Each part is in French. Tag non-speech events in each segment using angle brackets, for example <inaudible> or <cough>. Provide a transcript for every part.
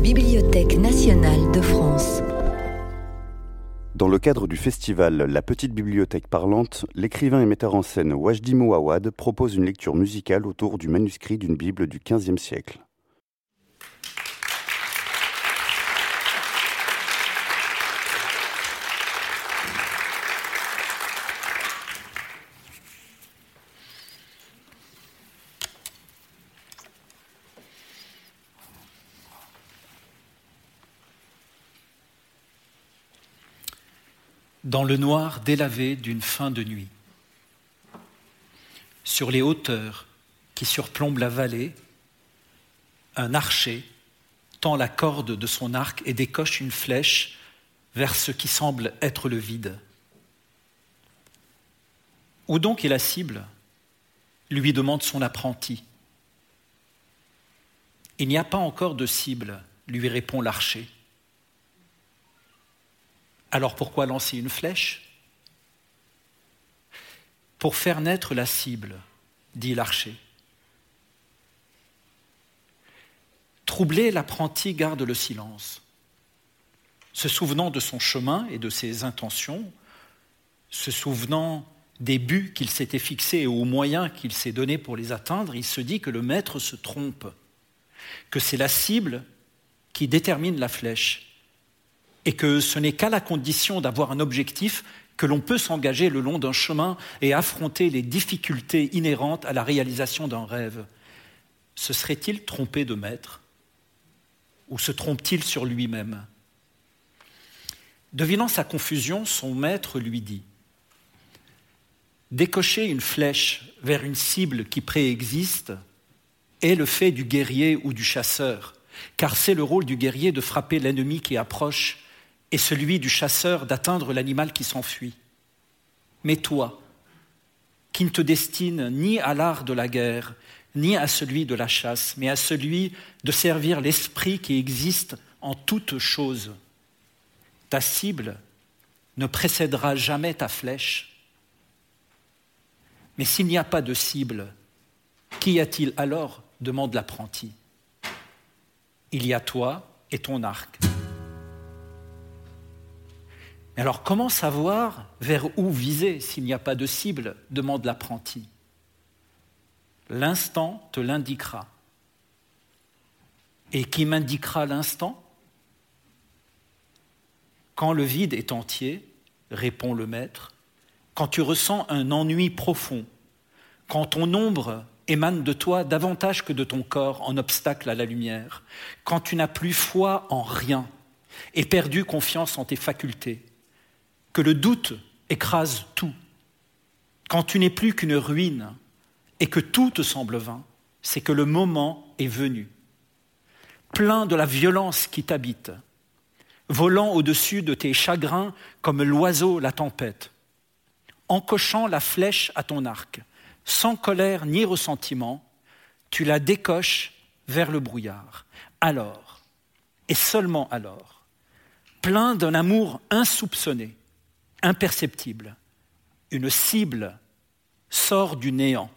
Bibliothèque nationale de France. Dans le cadre du festival La Petite Bibliothèque Parlante, l'écrivain et metteur en scène Wajdi Mouawad propose une lecture musicale autour du manuscrit d'une Bible du XVe siècle. Dans le noir délavé d'une fin de nuit. Sur les hauteurs qui surplombent la vallée, un archer tend la corde de son arc et décoche une flèche vers ce qui semble être le vide. Où donc est la cible? lui demande son apprenti. Il n'y a pas encore de cible, lui répond l'archer. Alors pourquoi lancer une flèche? Pour faire naître la cible, dit l'archer. Troublé, l'apprenti garde le silence. Se souvenant de son chemin et de ses intentions, se souvenant des buts qu'il s'était fixés et aux moyens qu'il s'est donnés pour les atteindre, il se dit que le maître se trompe, que c'est la cible qui détermine la flèche et que ce n'est qu'à la condition d'avoir un objectif que l'on peut s'engager le long d'un chemin et affronter les difficultés inhérentes à la réalisation d'un rêve. Se serait-il trompé de maître Ou se trompe-t-il sur lui-même? Devinant sa confusion, son maître lui dit Décocher une flèche vers une cible qui préexiste est le fait du guerrier ou du chasseur, car c'est le rôle du guerrier de frapper l'ennemi qui approche et celui du chasseur d'atteindre l'animal qui s'enfuit. Mais toi, qui ne te destines ni à l'art de la guerre, ni à celui de la chasse, mais à celui de servir l'esprit qui existe en toutes choses, ta cible ne précédera jamais ta flèche. Mais s'il n'y a pas de cible, qu'y a-t-il alors? demande l'apprenti. Il y a toi et ton arc alors comment savoir vers où viser s'il n'y a pas de cible demande l'apprenti. L'instant te l'indiquera. Et qui m'indiquera l'instant? Quand le vide est entier, répond le maître, quand tu ressens un ennui profond, quand ton ombre émane de toi davantage que de ton corps en obstacle à la lumière, quand tu n'as plus foi en rien et perdu confiance en tes facultés, le doute écrase tout, quand tu n'es plus qu'une ruine et que tout te semble vain, c'est que le moment est venu, plein de la violence qui t'habite, volant au-dessus de tes chagrins comme l'oiseau la tempête, encochant la flèche à ton arc, sans colère ni ressentiment, tu la décoches vers le brouillard. Alors, et seulement alors, plein d'un amour insoupçonné, imperceptible. Une cible sort du néant.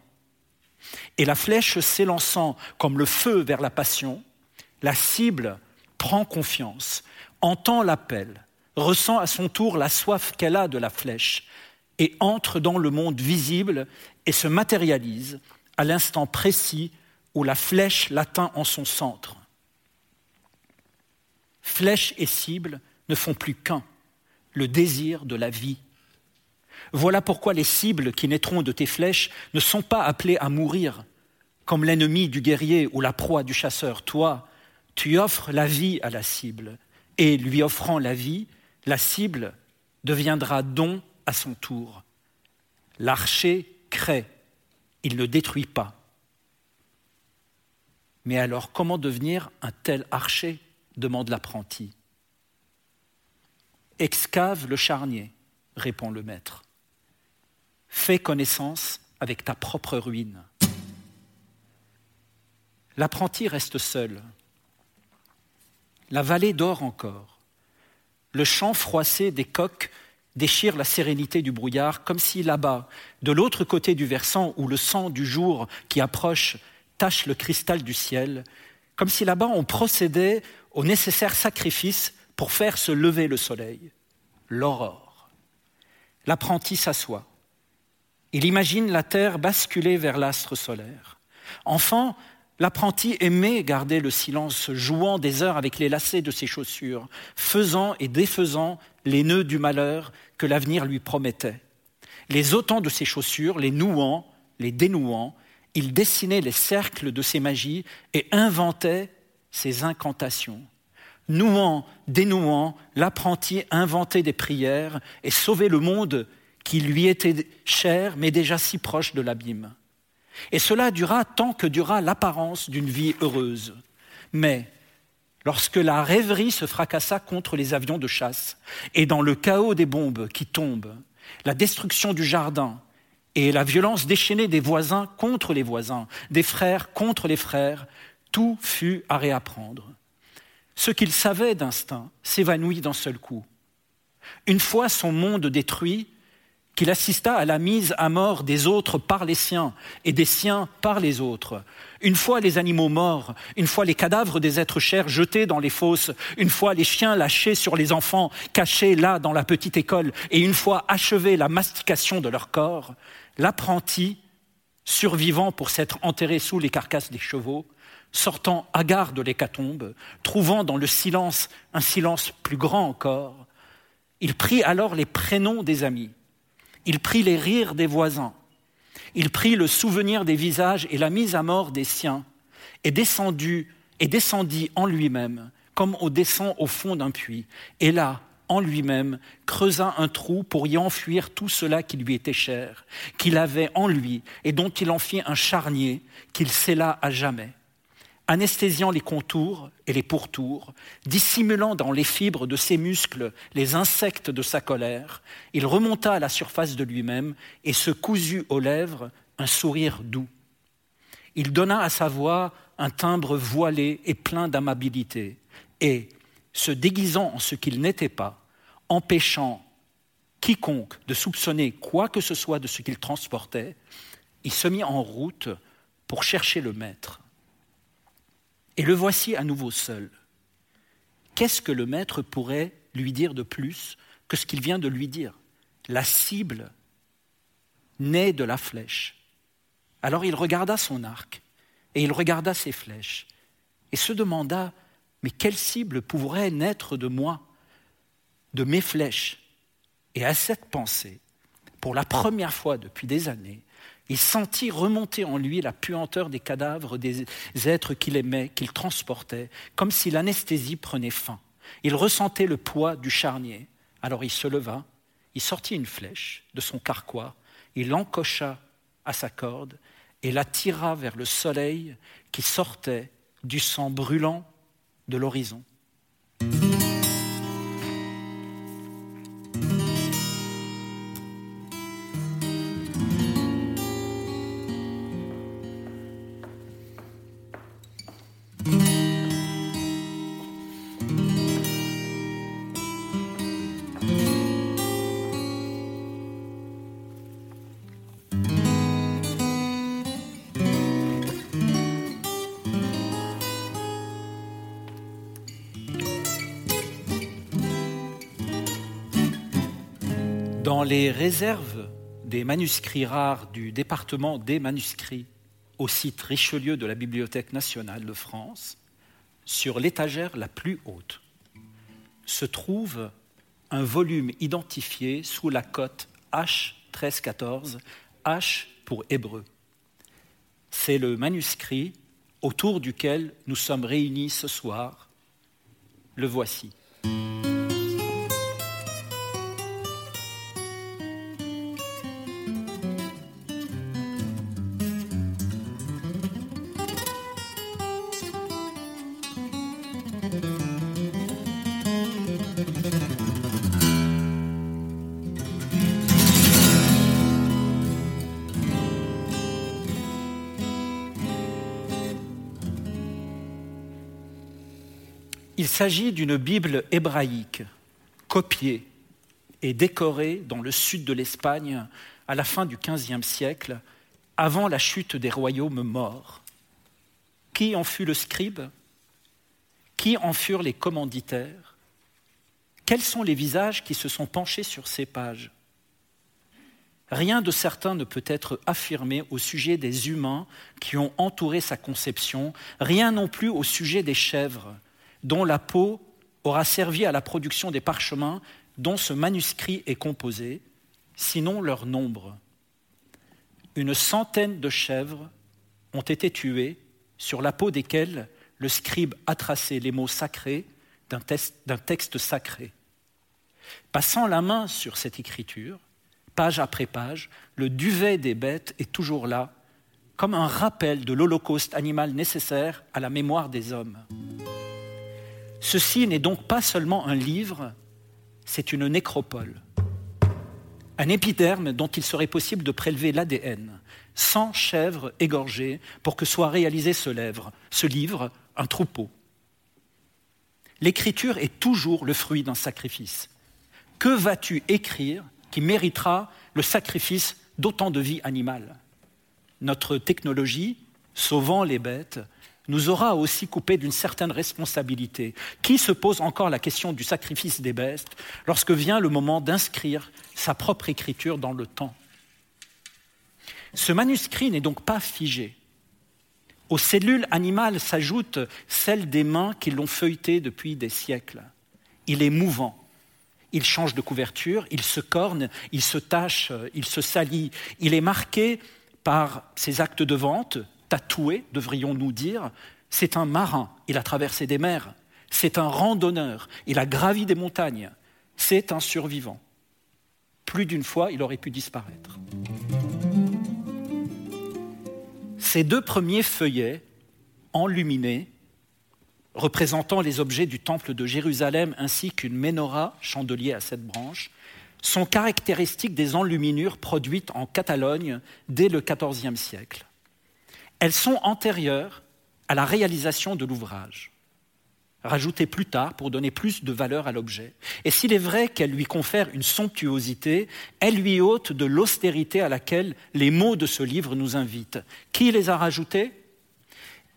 Et la flèche s'élançant comme le feu vers la passion, la cible prend confiance, entend l'appel, ressent à son tour la soif qu'elle a de la flèche et entre dans le monde visible et se matérialise à l'instant précis où la flèche l'atteint en son centre. Flèche et cible ne font plus qu'un le désir de la vie. Voilà pourquoi les cibles qui naîtront de tes flèches ne sont pas appelées à mourir, comme l'ennemi du guerrier ou la proie du chasseur. Toi, tu offres la vie à la cible, et lui offrant la vie, la cible deviendra don à son tour. L'archer crée, il ne détruit pas. Mais alors comment devenir un tel archer? demande l'apprenti. Excave le charnier, répond le maître. Fais connaissance avec ta propre ruine. L'apprenti reste seul. La vallée dort encore. Le chant froissé des coqs déchire la sérénité du brouillard, comme si là-bas, de l'autre côté du versant où le sang du jour qui approche tache le cristal du ciel, comme si là-bas on procédait au nécessaire sacrifice pour faire se lever le soleil, l'aurore. L'apprenti s'assoit. Il imagine la Terre basculer vers l'astre solaire. Enfant, l'apprenti aimait garder le silence, jouant des heures avec les lacets de ses chaussures, faisant et défaisant les nœuds du malheur que l'avenir lui promettait. Les ôtant de ses chaussures, les nouant, les dénouant, il dessinait les cercles de ses magies et inventait ses incantations. Nouant, dénouant, l'apprenti inventait des prières et sauvait le monde qui lui était cher, mais déjà si proche de l'abîme. Et cela dura tant que dura l'apparence d'une vie heureuse. Mais lorsque la rêverie se fracassa contre les avions de chasse, et dans le chaos des bombes qui tombent, la destruction du jardin, et la violence déchaînée des voisins contre les voisins, des frères contre les frères, tout fut à réapprendre. Ce qu'il savait d'instinct s'évanouit d'un seul coup. Une fois son monde détruit, qu'il assista à la mise à mort des autres par les siens et des siens par les autres. Une fois les animaux morts, une fois les cadavres des êtres chers jetés dans les fosses, une fois les chiens lâchés sur les enfants cachés là dans la petite école, et une fois achevée la mastication de leur corps, l'apprenti, survivant pour s'être enterré sous les carcasses des chevaux, sortant hagard de l'hécatombe, trouvant dans le silence un silence plus grand encore, il prit alors les prénoms des amis il prit les rires des voisins. Il prit le souvenir des visages et la mise à mort des siens, et descendu et descendit en lui-même, comme on descend au fond d'un puits. Et là, en lui-même, creusa un trou pour y enfuir tout cela qui lui était cher, qu'il avait en lui, et dont il en fit un charnier qu'il scella à jamais anesthésiant les contours et les pourtours, dissimulant dans les fibres de ses muscles les insectes de sa colère, il remonta à la surface de lui-même et se cousu aux lèvres un sourire doux. Il donna à sa voix un timbre voilé et plein d'amabilité, et, se déguisant en ce qu'il n'était pas, empêchant quiconque de soupçonner quoi que ce soit de ce qu'il transportait, il se mit en route pour chercher le maître. Et le voici à nouveau seul. Qu'est-ce que le maître pourrait lui dire de plus que ce qu'il vient de lui dire? La cible naît de la flèche. Alors il regarda son arc et il regarda ses flèches et se demanda, mais quelle cible pourrait naître de moi, de mes flèches? Et à cette pensée, pour la première fois depuis des années, il sentit remonter en lui la puanteur des cadavres des êtres qu'il aimait, qu'il transportait, comme si l'anesthésie prenait fin. Il ressentait le poids du charnier. Alors il se leva, il sortit une flèche de son carquois, il l'encocha à sa corde et la tira vers le soleil qui sortait du sang brûlant de l'horizon. Les réserves des manuscrits rares du département des manuscrits au site Richelieu de la Bibliothèque nationale de France, sur l'étagère la plus haute, se trouve un volume identifié sous la cote H1314, H pour hébreu. C'est le manuscrit autour duquel nous sommes réunis ce soir. Le voici. S'agit d'une Bible hébraïque, copiée et décorée dans le sud de l'Espagne à la fin du XVe siècle, avant la chute des royaumes morts. Qui en fut le scribe? Qui en furent les commanditaires? Quels sont les visages qui se sont penchés sur ces pages? Rien de certain ne peut être affirmé au sujet des humains qui ont entouré sa conception, rien non plus au sujet des chèvres, dont la peau aura servi à la production des parchemins dont ce manuscrit est composé, sinon leur nombre. Une centaine de chèvres ont été tuées sur la peau desquelles le scribe a tracé les mots sacrés d'un texte sacré. Passant la main sur cette écriture, page après page, le duvet des bêtes est toujours là, comme un rappel de l'holocauste animal nécessaire à la mémoire des hommes. Ceci n'est donc pas seulement un livre, c'est une nécropole, un épiderme dont il serait possible de prélever l'ADN, sans chèvres égorgées pour que soit réalisé ce ce livre, un troupeau. L'écriture est toujours le fruit d'un sacrifice. Que vas-tu écrire qui méritera le sacrifice d'autant de vies animales. Notre technologie, sauvant les bêtes, nous aura aussi coupé d'une certaine responsabilité. Qui se pose encore la question du sacrifice des bêtes lorsque vient le moment d'inscrire sa propre écriture dans le temps Ce manuscrit n'est donc pas figé. Aux cellules animales s'ajoutent celles des mains qui l'ont feuilleté depuis des siècles. Il est mouvant il change de couverture, il se corne, il se tache, il se salit. Il est marqué par ses actes de vente, tatoué, devrions-nous dire. C'est un marin, il a traversé des mers. C'est un randonneur, il a gravi des montagnes. C'est un survivant. Plus d'une fois, il aurait pu disparaître. Ces deux premiers feuillets, enluminés, représentant les objets du temple de Jérusalem ainsi qu'une menorah, chandelier à cette branche, sont caractéristiques des enluminures produites en Catalogne dès le XIVe siècle. Elles sont antérieures à la réalisation de l'ouvrage, rajoutées plus tard pour donner plus de valeur à l'objet. Et s'il est vrai qu'elles lui confèrent une somptuosité, elles lui ôtent de l'austérité à laquelle les mots de ce livre nous invitent. Qui les a rajoutées?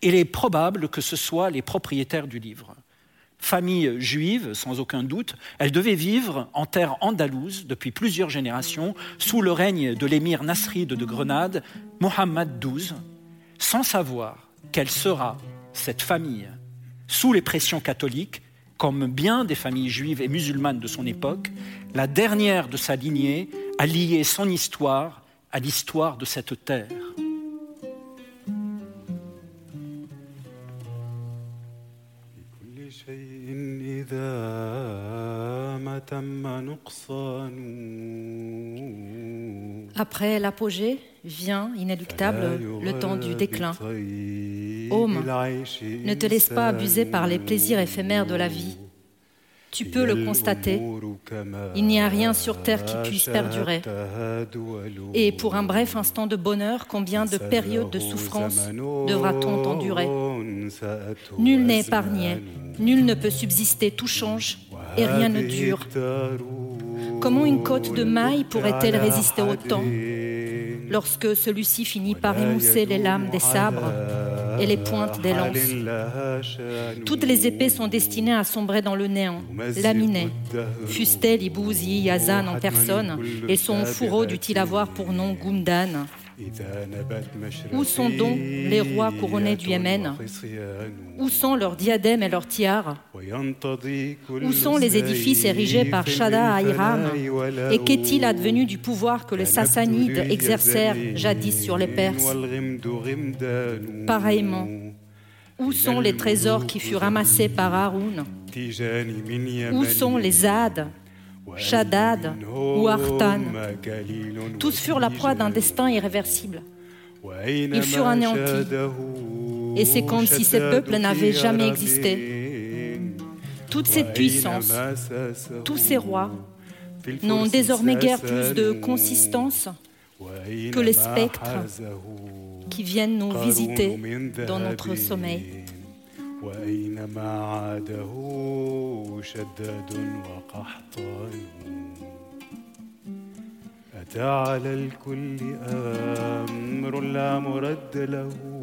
Il est probable que ce soit les propriétaires du livre. Famille juive, sans aucun doute, elle devait vivre en terre andalouse depuis plusieurs générations sous le règne de l'émir Nasrid de Grenade, Mohammed XII, sans savoir quelle sera cette famille sous les pressions catholiques, comme bien des familles juives et musulmanes de son époque, la dernière de sa lignée a lié son histoire à l'histoire de cette terre. Après l'apogée vient inéluctable le temps du déclin. Homme, ne te laisse pas abuser par les plaisirs éphémères de la vie. Tu peux le constater. Il n'y a rien sur terre qui puisse perdurer. Et pour un bref instant de bonheur, combien de périodes de souffrance devra-t-on endurer Nul n'est épargné, nul ne peut subsister, tout change et rien ne dure. Comment une côte de maille pourrait-elle résister au temps lorsque celui-ci finit par émousser les lames des sabres et les pointes des lances. Toutes les épées sont destinées à sombrer dans le néant, laminées. Fustel, Ibouzi, Yazan en personne, et son fourreau dut-il avoir pour nom Gundan. Où sont donc les rois couronnés du Yémen? Où sont leurs diadèmes et leurs tiares? Où sont les édifices érigés par Shada à Iram Et qu'est-il advenu du pouvoir que les Sassanides exercèrent jadis sur les Perses? Pareillement, où sont les trésors qui furent amassés par Haroun? Où sont les Ades Shaddad ou Artan. Tous furent la proie d'un destin irréversible. Ils furent anéantis. Et c'est comme si ces peuples n'avaient jamais existé. Toute cette puissance, tous ces rois, n'ont désormais guère plus de consistance que les spectres qui viennent nous visiter dans notre sommeil. وأينما عاده شداد وقحطان أتى على الكل أمر لا مرد له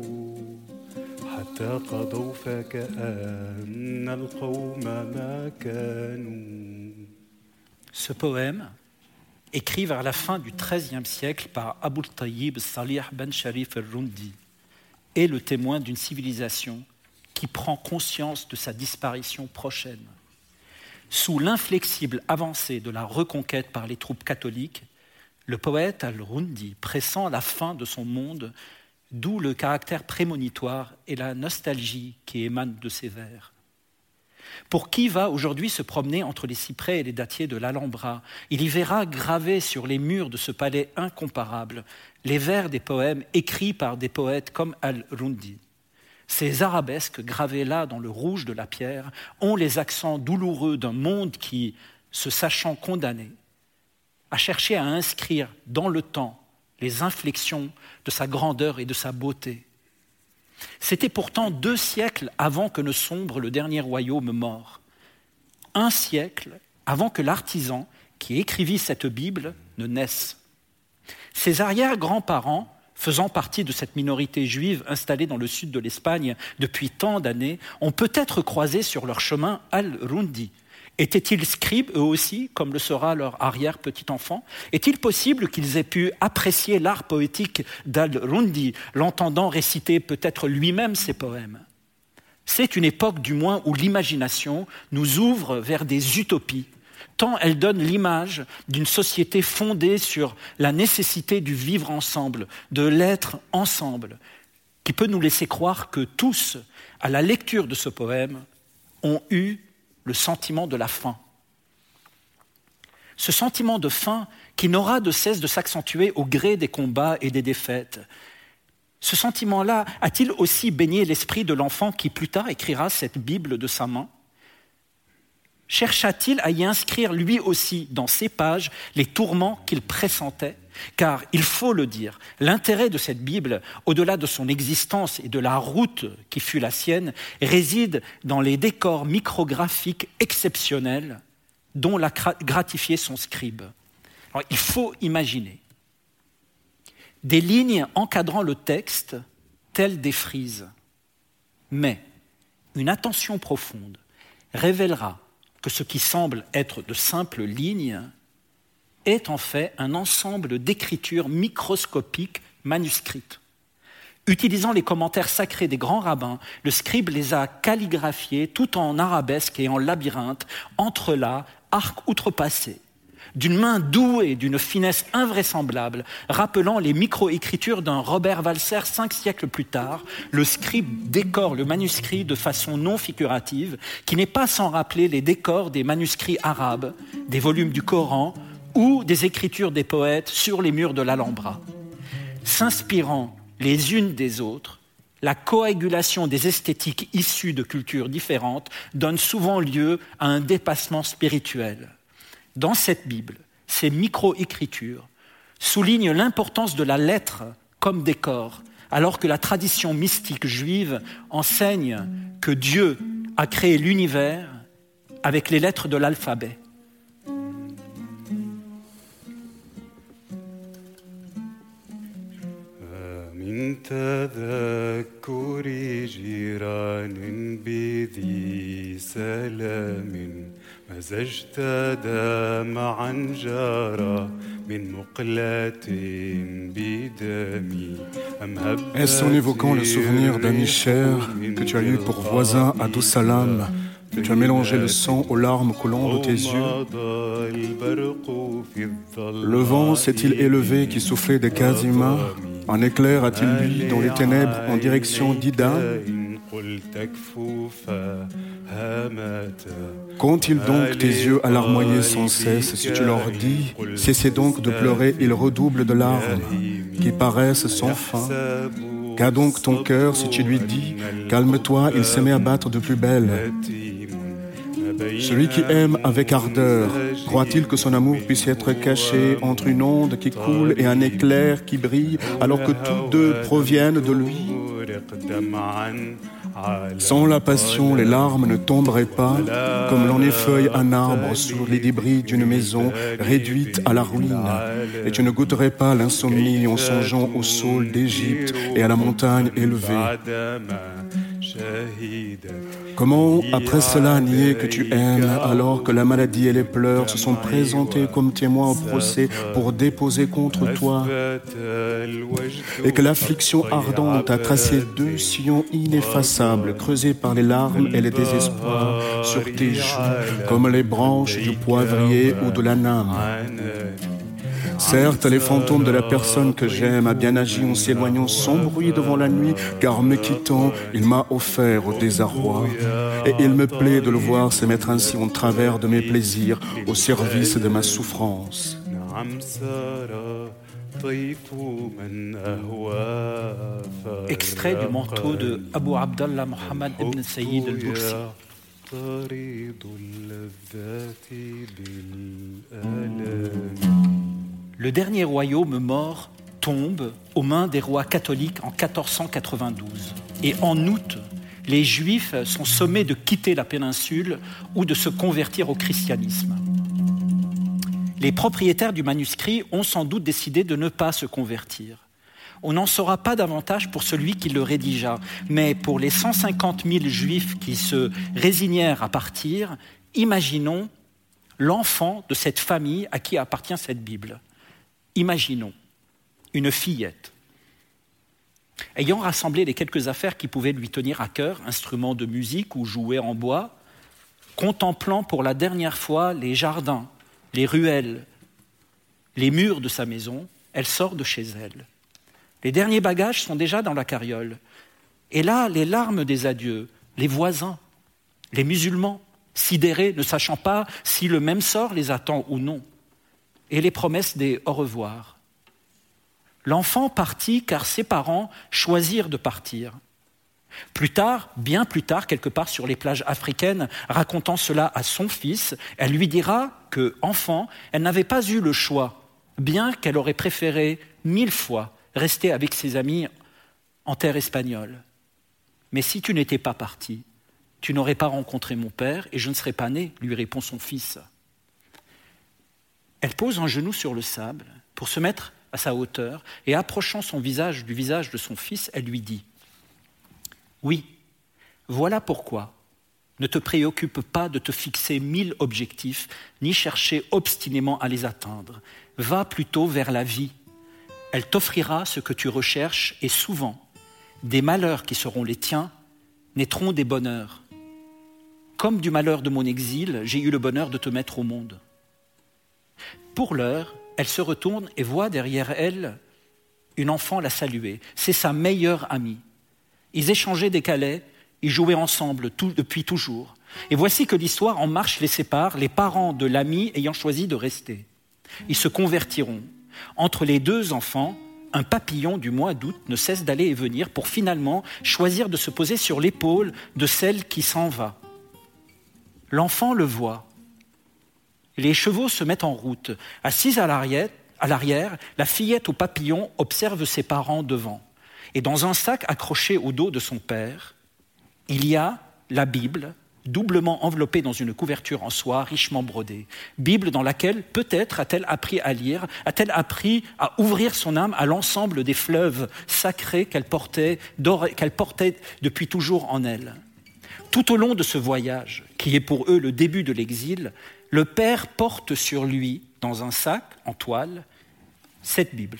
Ce poème, écrit vers la fin du XIIIe siècle par Abul Tayyib Salih ben Sharif al-Rundi, est le témoin d'une civilisation qui prend conscience de sa disparition prochaine. Sous l'inflexible avancée de la reconquête par les troupes catholiques, le poète al-Rundi pressent la fin de son monde, d'où le caractère prémonitoire et la nostalgie qui émanent de ses vers. Pour qui va aujourd'hui se promener entre les cyprès et les dattiers de l'Alhambra, il y verra gravés sur les murs de ce palais incomparable les vers des poèmes écrits par des poètes comme Al-Rundi. Ces arabesques gravées là dans le rouge de la pierre ont les accents douloureux d'un monde qui, se sachant condamné, a cherché à inscrire dans le temps les inflexions de sa grandeur et de sa beauté. C'était pourtant deux siècles avant que ne sombre le dernier royaume mort, un siècle avant que l'artisan qui écrivit cette Bible ne naisse. Ses arrière-grands-parents, faisant partie de cette minorité juive installée dans le sud de l'Espagne depuis tant d'années, ont peut-être croisé sur leur chemin Al-Rundi, Étaient-ils scribes eux aussi, comme le sera leur arrière-petit-enfant Est-il possible qu'ils aient pu apprécier l'art poétique d'Al-Rundi, l'entendant réciter peut-être lui-même ses poèmes? C'est une époque du moins où l'imagination nous ouvre vers des utopies, tant elle donne l'image d'une société fondée sur la nécessité du vivre ensemble, de l'être ensemble, qui peut nous laisser croire que tous, à la lecture de ce poème, ont eu le sentiment de la faim. Ce sentiment de faim qui n'aura de cesse de s'accentuer au gré des combats et des défaites. Ce sentiment-là a-t-il aussi baigné l'esprit de l'enfant qui plus tard écrira cette Bible de sa main? Chercha-t-il à y inscrire lui aussi dans ses pages les tourments qu'il pressentait? Car, il faut le dire, l'intérêt de cette Bible, au-delà de son existence et de la route qui fut la sienne, réside dans les décors micrographiques exceptionnels dont l'a gratifié son scribe. il faut imaginer des lignes encadrant le texte telles des frises, mais une attention profonde révélera que ce qui semble être de simples lignes est en fait un ensemble d'écritures microscopiques manuscrites. Utilisant les commentaires sacrés des grands rabbins, le scribe les a calligraphiés tout en arabesque et en labyrinthe, entre là, arc outrepassé d'une main douée d'une finesse invraisemblable, rappelant les micro-écritures d'un Robert Walser cinq siècles plus tard, le scribe décore le manuscrit de façon non figurative, qui n'est pas sans rappeler les décors des manuscrits arabes, des volumes du Coran ou des écritures des poètes sur les murs de l'Alhambra. S'inspirant les unes des autres, la coagulation des esthétiques issues de cultures différentes donne souvent lieu à un dépassement spirituel dans cette Bible, ces micro-écritures soulignent l'importance de la lettre comme décor, alors que la tradition mystique juive enseigne que Dieu a créé l'univers avec les lettres de l'alphabet. Est-ce en évoquant le souvenir d'amis chers que tu as eu pour voisin à Doussalam tu as mélangé le sang aux larmes coulant de tes yeux. Le vent s'est-il élevé qui soufflait des Kazima Un éclair a-t-il lui dans les ténèbres en direction d'Ida? Qu'ont-ils donc tes yeux à larmoyer sans cesse si tu leur dis Cessez donc de pleurer, ils redoublent de larmes qui paraissent sans fin? Qu'a donc ton cœur si tu lui dis Calme-toi, il se met à battre de plus belle? Celui qui aime avec ardeur, croit-il que son amour puisse être caché entre une onde qui coule et un éclair qui brille, alors que tous deux proviennent de lui? Sans la passion, les larmes ne tomberaient pas comme l'on effeuille un arbre sur les débris d'une maison réduite à la ruine. Et tu ne goûterais pas l'insomnie en songeant au sol d'Égypte et à la montagne élevée. Comment, après cela, nier que tu aimes alors que la maladie et les pleurs se sont présentés comme témoins au procès pour déposer contre toi et que l'affliction ardente a tracé deux sillons ineffaçables creusés par les larmes et les désespoirs sur tes joues comme les branches du poivrier ou de la name Certes, les fantômes de la personne que j'aime a bien agi en s'éloignant sans bruit devant la nuit, car me quittant, il m'a offert au désarroi. Et il me plaît de le voir se mettre ainsi en travers de mes plaisirs, au service de ma souffrance. Extrait du manteau de Abu Abdallah Muhammad ibn Sayyid al-Bursi. Le dernier royaume mort tombe aux mains des rois catholiques en 1492. Et en août, les Juifs sont sommés de quitter la péninsule ou de se convertir au christianisme. Les propriétaires du manuscrit ont sans doute décidé de ne pas se convertir. On n'en saura pas davantage pour celui qui le rédigea, mais pour les 150 000 juifs qui se résignèrent à partir, imaginons l'enfant de cette famille à qui appartient cette Bible. Imaginons une fillette ayant rassemblé les quelques affaires qui pouvaient lui tenir à cœur, instruments de musique ou jouets en bois, contemplant pour la dernière fois les jardins, les ruelles, les murs de sa maison, elle sort de chez elle. Les derniers bagages sont déjà dans la carriole. Et là, les larmes des adieux, les voisins, les musulmans, sidérés, ne sachant pas si le même sort les attend ou non et les promesses des au revoir. L'enfant partit car ses parents choisirent de partir. Plus tard, bien plus tard, quelque part sur les plages africaines, racontant cela à son fils, elle lui dira que, enfant, elle n'avait pas eu le choix, bien qu'elle aurait préféré mille fois rester avec ses amis en terre espagnole. Mais si tu n'étais pas parti, tu n'aurais pas rencontré mon père et je ne serais pas né, lui répond son fils. Elle pose un genou sur le sable pour se mettre à sa hauteur et approchant son visage du visage de son fils, elle lui dit Oui, voilà pourquoi ne te préoccupe pas de te fixer mille objectifs, ni chercher obstinément à les atteindre. Va plutôt vers la vie. Elle t'offrira ce que tu recherches et souvent, des malheurs qui seront les tiens naîtront des bonheurs. Comme du malheur de mon exil, j'ai eu le bonheur de te mettre au monde. Pour l'heure, elle se retourne et voit derrière elle une enfant la saluer. C'est sa meilleure amie. Ils échangeaient des calais, ils jouaient ensemble depuis toujours. Et voici que l'histoire en marche les sépare, les parents de l'ami ayant choisi de rester. Ils se convertiront. Entre les deux enfants, un papillon du mois d'août ne cesse d'aller et venir pour finalement choisir de se poser sur l'épaule de celle qui s'en va. L'enfant le voit. Les chevaux se mettent en route. Assise à l'arrière, la fillette au papillon observe ses parents devant. Et dans un sac accroché au dos de son père, il y a la Bible, doublement enveloppée dans une couverture en soie richement brodée. Bible dans laquelle peut-être a-t-elle appris à lire, a-t-elle appris à ouvrir son âme à l'ensemble des fleuves sacrés qu'elle portait depuis toujours en elle. Tout au long de ce voyage, qui est pour eux le début de l'exil, le Père porte sur lui, dans un sac en toile, cette Bible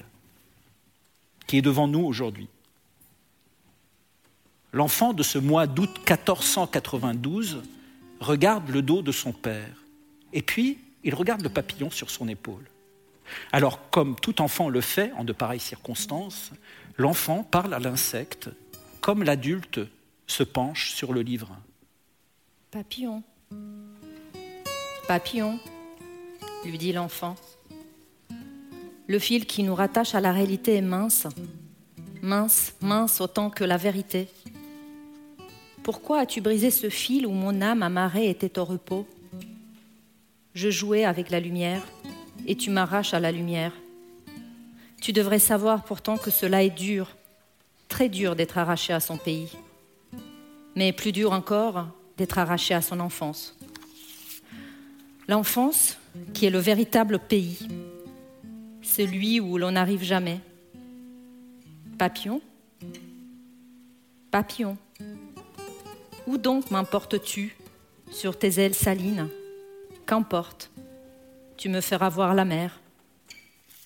qui est devant nous aujourd'hui. L'enfant de ce mois d'août 1492 regarde le dos de son père et puis il regarde le papillon sur son épaule. Alors, comme tout enfant le fait en de pareilles circonstances, l'enfant parle à l'insecte comme l'adulte se penche sur le livre. Papillon, Papillon, lui dit l'enfant. Le fil qui nous rattache à la réalité est mince, mince, mince autant que la vérité. Pourquoi as-tu brisé ce fil où mon âme amarrée était au repos? Je jouais avec la lumière et tu m'arraches à la lumière. Tu devrais savoir pourtant que cela est dur, très dur d'être arraché à son pays, mais plus dur encore d'être arraché à son enfance. L'enfance, qui est le véritable pays, celui où l'on n'arrive jamais. Papillon, papillon, Où donc m'importes-tu Sur tes ailes salines? Qu'importe Tu me feras voir la mer.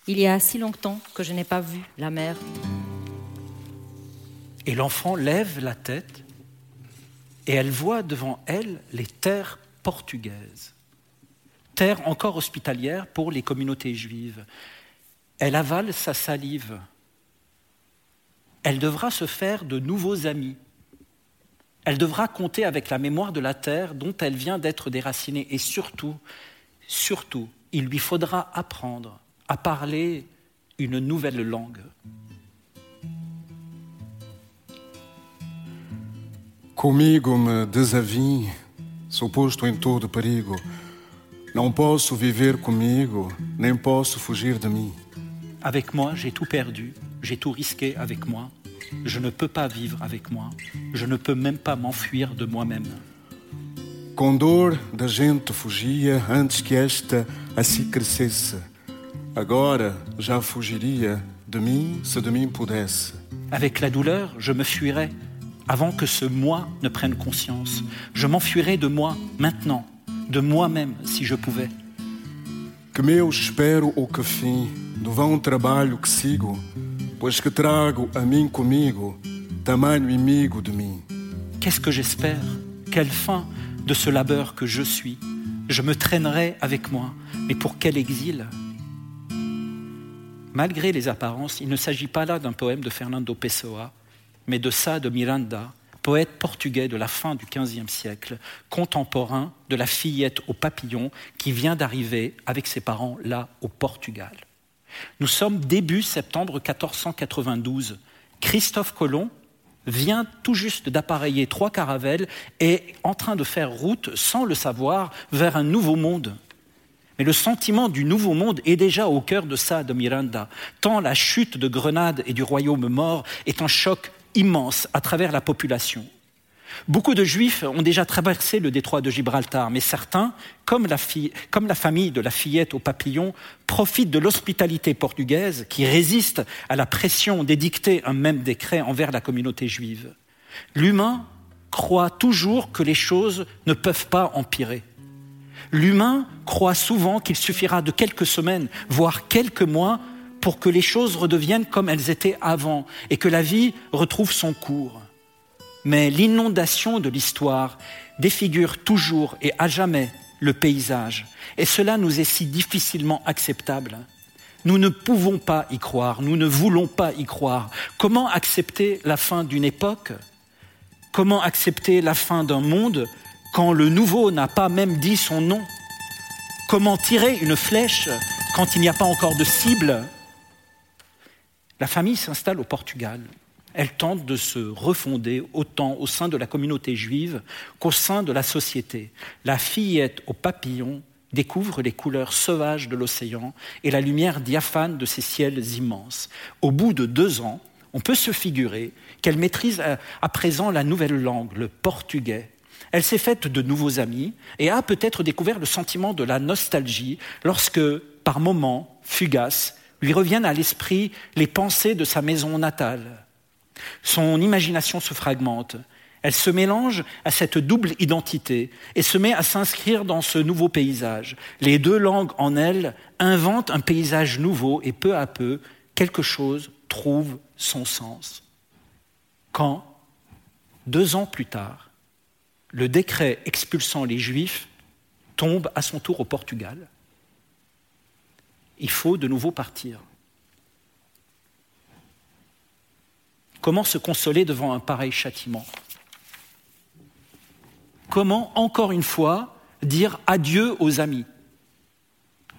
Il y a si longtemps que je n'ai pas vu la mer. Et l'enfant lève la tête et elle voit devant elle les terres portugaises, terres encore hospitalières pour les communautés juives. Elle avale sa salive. Elle devra se faire de nouveaux amis. Elle devra compter avec la mémoire de la terre dont elle vient d'être déracinée. Et surtout, surtout, il lui faudra apprendre à parler une nouvelle langue. Comigo me perigo? Não posso viver comigo, nem posso fugir de mim. Avec moi, j'ai tout perdu, j'ai tout risqué avec moi. Je ne peux pas vivre avec moi. Je ne peux même pas m'enfuir de moi-même. Com dor da gente fugia antes que esta assim crescesse. Agora já fugiria de mim se de mim pudesse. Avec la douleur, je me fuirais avant que ce moi ne prenne conscience. Je m'enfuirais de moi maintenant, de moi-même si je pouvais. Que meu espero o que fim do vão trabalho que sigo, pois que trago a mim comigo, tamanho inimigo de mim. Qu'est-ce que j'espère? Quelle fin de ce labeur que je suis? Je me traînerai avec moi, mais pour quel exil? Malgré les apparences, il ne s'agit pas là d'un poème de Fernando Pessoa, mais de ça de Miranda, poète portugais de la fin du XVe siècle, contemporain de la fillette au papillon qui vient d'arriver avec ses parents là au Portugal. Nous sommes début septembre 1492. Christophe Colomb vient tout juste d'appareiller trois caravelles et est en train de faire route, sans le savoir, vers un nouveau monde. Mais le sentiment du nouveau monde est déjà au cœur de ça de Miranda, tant la chute de Grenade et du royaume mort est un choc immense à travers la population. Beaucoup de juifs ont déjà traversé le détroit de Gibraltar, mais certains, comme la, famille de la fillette au papillon, profitent de l'hospitalité portugaise qui résiste à la pression d'édicter un même décret envers la communauté juive. L'humain croit toujours que les choses ne peuvent pas empirer. L'humain croit souvent qu'il suffira de quelques semaines, voire quelques mois, pour que les choses redeviennent comme elles étaient avant et que la vie retrouve son cours. Mais l'inondation de l'histoire défigure toujours et à jamais le paysage, et cela nous est si difficilement acceptable. Nous ne pouvons pas y croire, nous ne voulons pas y croire. Comment accepter la fin d'une époque? Comment accepter la fin d'un monde quand le nouveau n'a pas même dit son nom? Comment tirer une flèche quand il n'y a pas encore de cible? La famille s'installe au Portugal. Elle tente de se refonder autant au sein de la communauté juive qu'au sein de la société. La fillette au papillon découvre les couleurs sauvages de l'océan et la lumière diaphane de ces ciels immenses. Au bout de deux ans, on peut se figurer qu'elle maîtrise à présent la nouvelle langue, le portugais. Elle s'est faite de nouveaux amis et a peut-être découvert le sentiment de la nostalgie lorsque, par moments fugaces, lui reviennent à l'esprit les pensées de sa maison natale. Son imagination se fragmente. Elle se mélange à cette double identité et se met à s'inscrire dans ce nouveau paysage. Les deux langues en elle inventent un paysage nouveau et peu à peu, quelque chose trouve son sens. Quand, deux ans plus tard, le décret expulsant les Juifs tombe à son tour au Portugal, il faut de nouveau partir. Comment se consoler devant un pareil châtiment? Comment, encore une fois, dire adieu aux amis?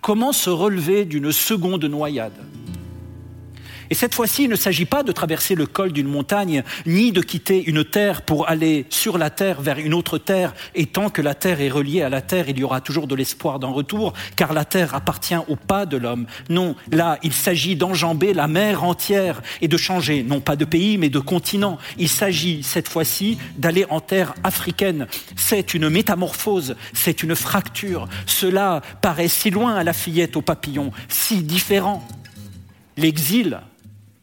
Comment se relever d'une seconde noyade? Et cette fois-ci, il ne s'agit pas de traverser le col d'une montagne, ni de quitter une terre pour aller sur la terre vers une autre terre. Et tant que la terre est reliée à la terre, il y aura toujours de l'espoir d'un retour, car la terre appartient au pas de l'homme. Non, là, il s'agit d'enjamber la mer entière et de changer, non pas de pays, mais de continent. Il s'agit cette fois-ci d'aller en terre africaine. C'est une métamorphose, c'est une fracture. Cela paraît si loin à la fillette au papillon, si différent. L'exil,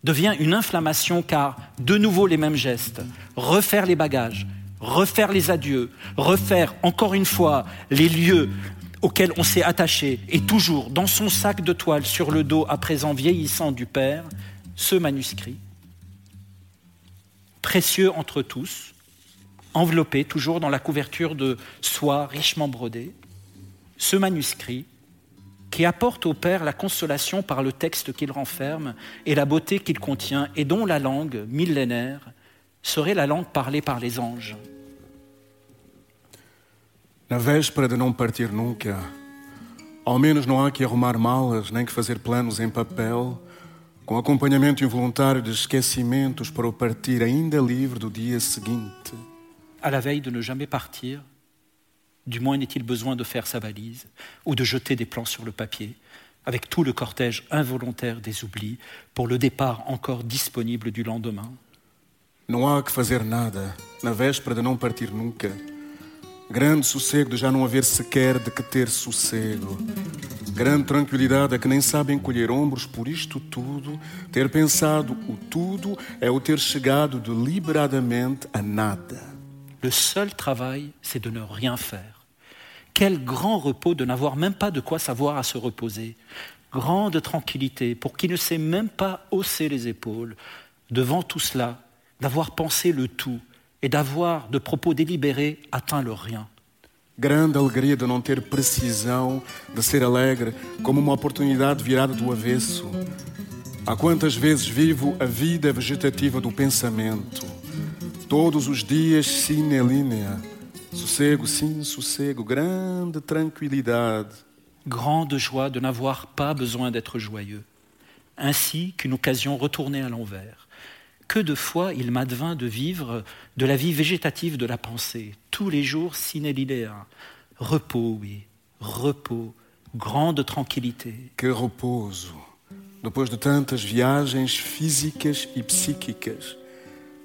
devient une inflammation car de nouveau les mêmes gestes, refaire les bagages, refaire les adieux, refaire encore une fois les lieux auxquels on s'est attaché, et toujours dans son sac de toile sur le dos à présent vieillissant du père, ce manuscrit, précieux entre tous, enveloppé toujours dans la couverture de soie richement brodée, ce manuscrit qui apporte au Père la consolation par le texte qu'il renferme et la beauté qu'il contient, et dont la langue millénaire serait la langue parlée par les anges. Na véspera de não partir nunca, ao menos não há que arrumar malas nem que fazer planos em papel, com acompanhamento involuntário de esquecimentos para o partir ainda livre do dia seguinte. À la veille de ne jamais partir, du moins n'est-il besoin de faire sa valise ou de jeter des plans sur le papier, avec tout le cortège involontaire des oublis pour le départ encore disponible du lendemain? Não há que fazer nada na véspera de não partir nunca. Grande sossego de já não haver sequer de que ter sossego. Grande tranquilidade a que nem sabem colher ombros por isto tudo. Ter pensado o tudo é o ter chegado deliberadamente a nada. Le seul travail, c'est de ne rien faire. Quel grand repos de n'avoir même pas de quoi savoir à se reposer. Grande tranquillité pour qui ne sait même pas hausser les épaules devant tout cela, d'avoir pensé le tout et d'avoir, de propos délibérés, atteint le rien. Grande alegria de não ter precisão de ser alegre como uma oportunidade virada do avesso. Há quantas vezes vivo a vida vegetativa do pensamento? Todos os dias, sine linea. Sossego, sim, sossego, grande tranquilidade. Grande joie de n'avoir pas besoin d'être joyeux, ainsi qu'une occasion retournée à l'envers. Que de fois il m'advint de vivre de la vie végétative de la pensée, tous les jours sine linea. Repos, oui, repos, grande tranquillité. Que repouso. Depois de tantas viagens físicas e psíquicas.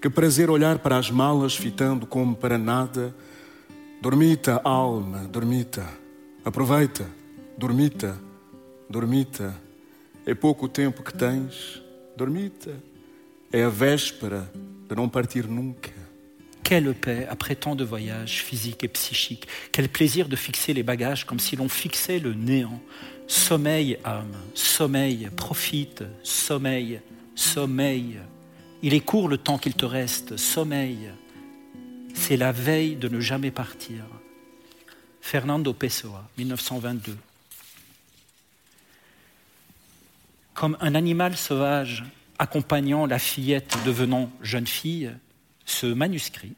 Que prazer olhar para as malas fitando como para nada. Dormita, alma, dormita. Aproveita, dormita, dormita. É pouco tempo que tens, dormita. É a véspera de não partir nunca. Quelle paix après tant de voyages physiques et psychiques. Quel plaisir de fixer les bagages comme si l'on fixait le néant. Sommeil, âme, sommeil, profite, sommeil, sommeil. Il est court le temps qu'il te reste, sommeil. C'est la veille de ne jamais partir. Fernando Pessoa, 1922. Comme un animal sauvage accompagnant la fillette devenant jeune fille, ce manuscrit,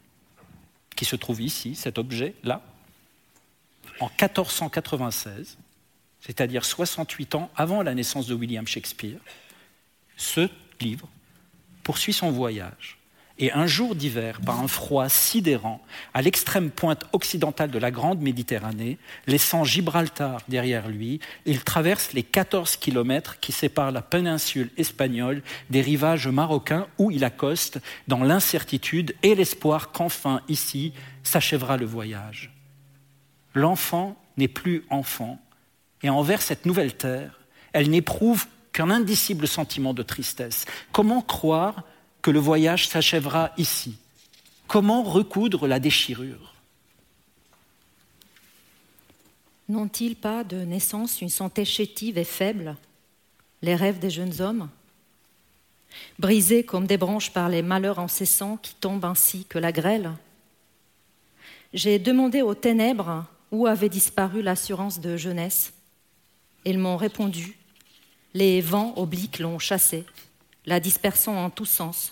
qui se trouve ici, cet objet-là, en 1496, c'est-à-dire 68 ans avant la naissance de William Shakespeare, ce livre poursuit son voyage. Et un jour d'hiver, par un froid sidérant, à l'extrême pointe occidentale de la Grande Méditerranée, laissant Gibraltar derrière lui, il traverse les 14 kilomètres qui séparent la péninsule espagnole des rivages marocains où il accoste dans l'incertitude et l'espoir qu'enfin ici s'achèvera le voyage. L'enfant n'est plus enfant, et envers cette nouvelle terre, elle n'éprouve qu'un indicible sentiment de tristesse. Comment croire que le voyage s'achèvera ici. Comment recoudre la déchirure? N'ont-ils pas de naissance une santé chétive et faible, les rêves des jeunes hommes? Brisés comme des branches par les malheurs incessants qui tombent ainsi que la grêle? J'ai demandé aux ténèbres où avait disparu l'assurance de jeunesse. Ils m'ont répondu les vents obliques l'ont chassé, la dispersant en tous sens.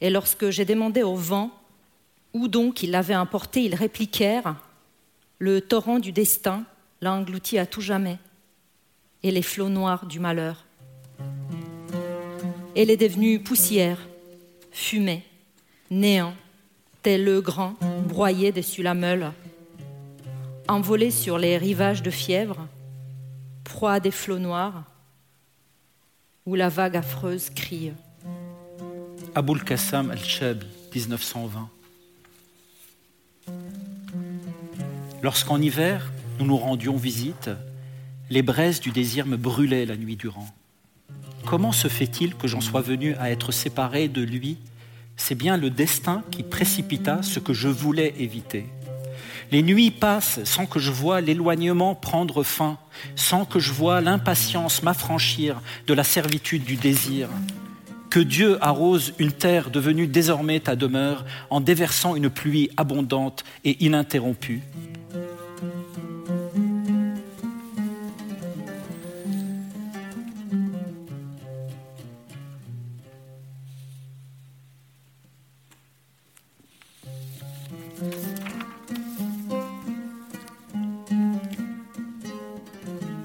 Et lorsque j'ai demandé au vent où donc ils l'avaient emporté, ils répliquèrent Le torrent du destin l'a englouti à tout jamais, et les flots noirs du malheur. Elle est devenue poussière, fumée, néant, tel le grand broyé dessus la meule, envolé sur les rivages de fièvre, proie des flots noirs, où la vague affreuse crie. Aboul Qassam al-Shabi, 1920. Lorsqu'en hiver, nous nous rendions visite, les braises du désir me brûlaient la nuit durant. Comment se fait-il que j'en sois venu à être séparé de lui? C'est bien le destin qui précipita ce que je voulais éviter. Les nuits passent sans que je vois l'éloignement prendre fin, sans que je vois l'impatience m'affranchir de la servitude du désir. Que Dieu arrose une terre devenue désormais ta demeure en déversant une pluie abondante et ininterrompue.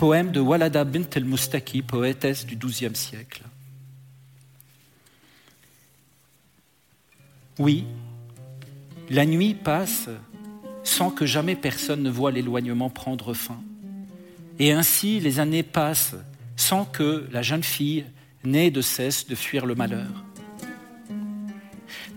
Poème de Walada bint el-Mustaki, poétesse du XIIe siècle. Oui, la nuit passe sans que jamais personne ne voie l'éloignement prendre fin. Et ainsi les années passent sans que la jeune fille n'ait de cesse de fuir le malheur.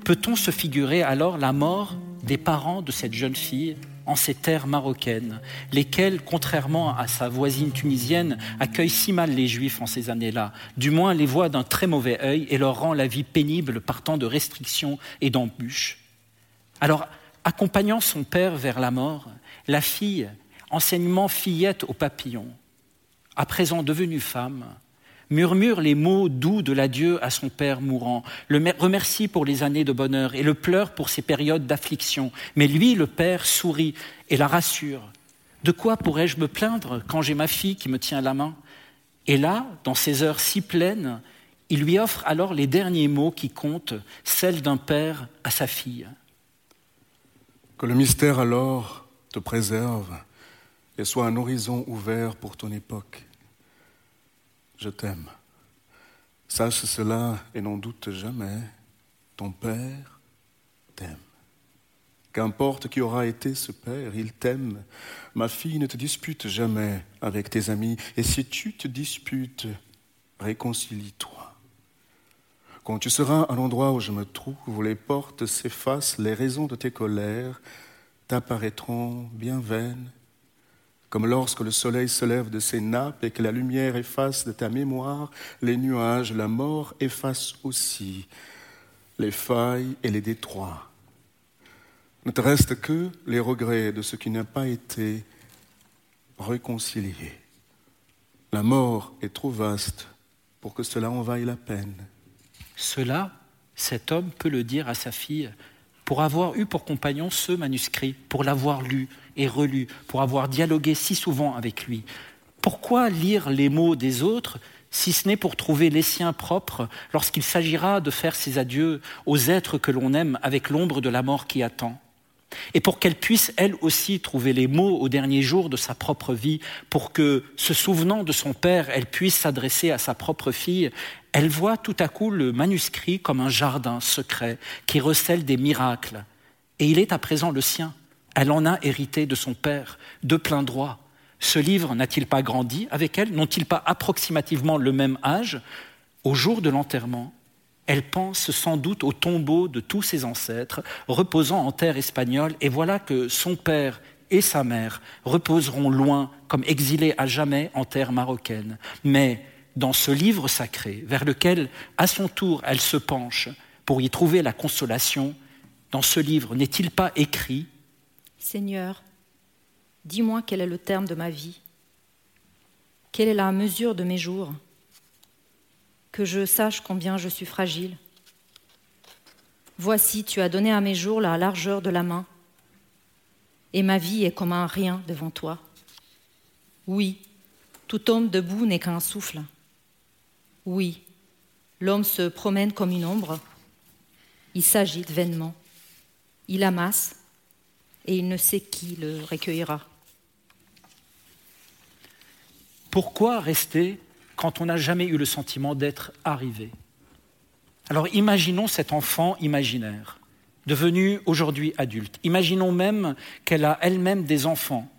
Peut-on se figurer alors la mort des parents de cette jeune fille en ces terres marocaines, lesquelles, contrairement à sa voisine tunisienne, accueillent si mal les juifs en ces années-là, du moins les voient d'un très mauvais œil et leur rend la vie pénible partant de restrictions et d'embûches. Alors, accompagnant son père vers la mort, la fille, enseignement fillette au papillon, à présent devenue femme, murmure les mots doux de l'adieu à son père mourant, le remercie pour les années de bonheur et le pleure pour ses périodes d'affliction. Mais lui, le père, sourit et la rassure. De quoi pourrais-je me plaindre quand j'ai ma fille qui me tient la main? Et là, dans ces heures si pleines, il lui offre alors les derniers mots qui comptent, celles d'un père à sa fille. Que le mystère alors te préserve et soit un horizon ouvert pour ton époque je t'aime. Sache cela et n'en doute jamais, ton Père t'aime. Qu'importe qui aura été ce Père, il t'aime. Ma fille ne te dispute jamais avec tes amis, et si tu te disputes, réconcilie-toi. Quand tu seras à l'endroit où je me trouve, les portes s'effacent, les raisons de tes colères t'apparaîtront bien vaines comme lorsque le soleil se lève de ses nappes et que la lumière efface de ta mémoire les nuages, la mort efface aussi les failles et les détroits. Ne te reste que les regrets de ce qui n'a pas été réconcilié. La mort est trop vaste pour que cela en vaille la peine. Cela, cet homme peut le dire à sa fille pour avoir eu pour compagnon ce manuscrit, pour l'avoir lu et relu, pour avoir dialogué si souvent avec lui. Pourquoi lire les mots des autres si ce n'est pour trouver les siens propres lorsqu'il s'agira de faire ses adieux aux êtres que l'on aime avec l'ombre de la mort qui attend? Et pour qu'elle puisse elle aussi trouver les mots au dernier jour de sa propre vie, pour que, se souvenant de son père, elle puisse s'adresser à sa propre fille, elle voit tout à coup le manuscrit comme un jardin secret qui recèle des miracles. Et il est à présent le sien. Elle en a hérité de son père, de plein droit. Ce livre n'a-t-il pas grandi avec elle? N'ont-ils pas approximativement le même âge? Au jour de l'enterrement, elle pense sans doute au tombeau de tous ses ancêtres reposant en terre espagnole, et voilà que son père et sa mère reposeront loin, comme exilés à jamais en terre marocaine. Mais dans ce livre sacré, vers lequel, à son tour, elle se penche pour y trouver la consolation, dans ce livre, n'est-il pas écrit Seigneur, dis-moi quel est le terme de ma vie, quelle est la mesure de mes jours? Que je sache combien je suis fragile. Voici, tu as donné à mes jours la largeur de la main, et ma vie est comme un rien devant toi. Oui, tout homme debout n'est qu'un souffle. Oui, l'homme se promène comme une ombre, il s'agite vainement, il amasse, et il ne sait qui le recueillera. Pourquoi rester quand on n'a jamais eu le sentiment d'être arrivé? Alors imaginons cet enfant imaginaire, devenu aujourd'hui adulte. Imaginons même qu'elle a elle-même des enfants.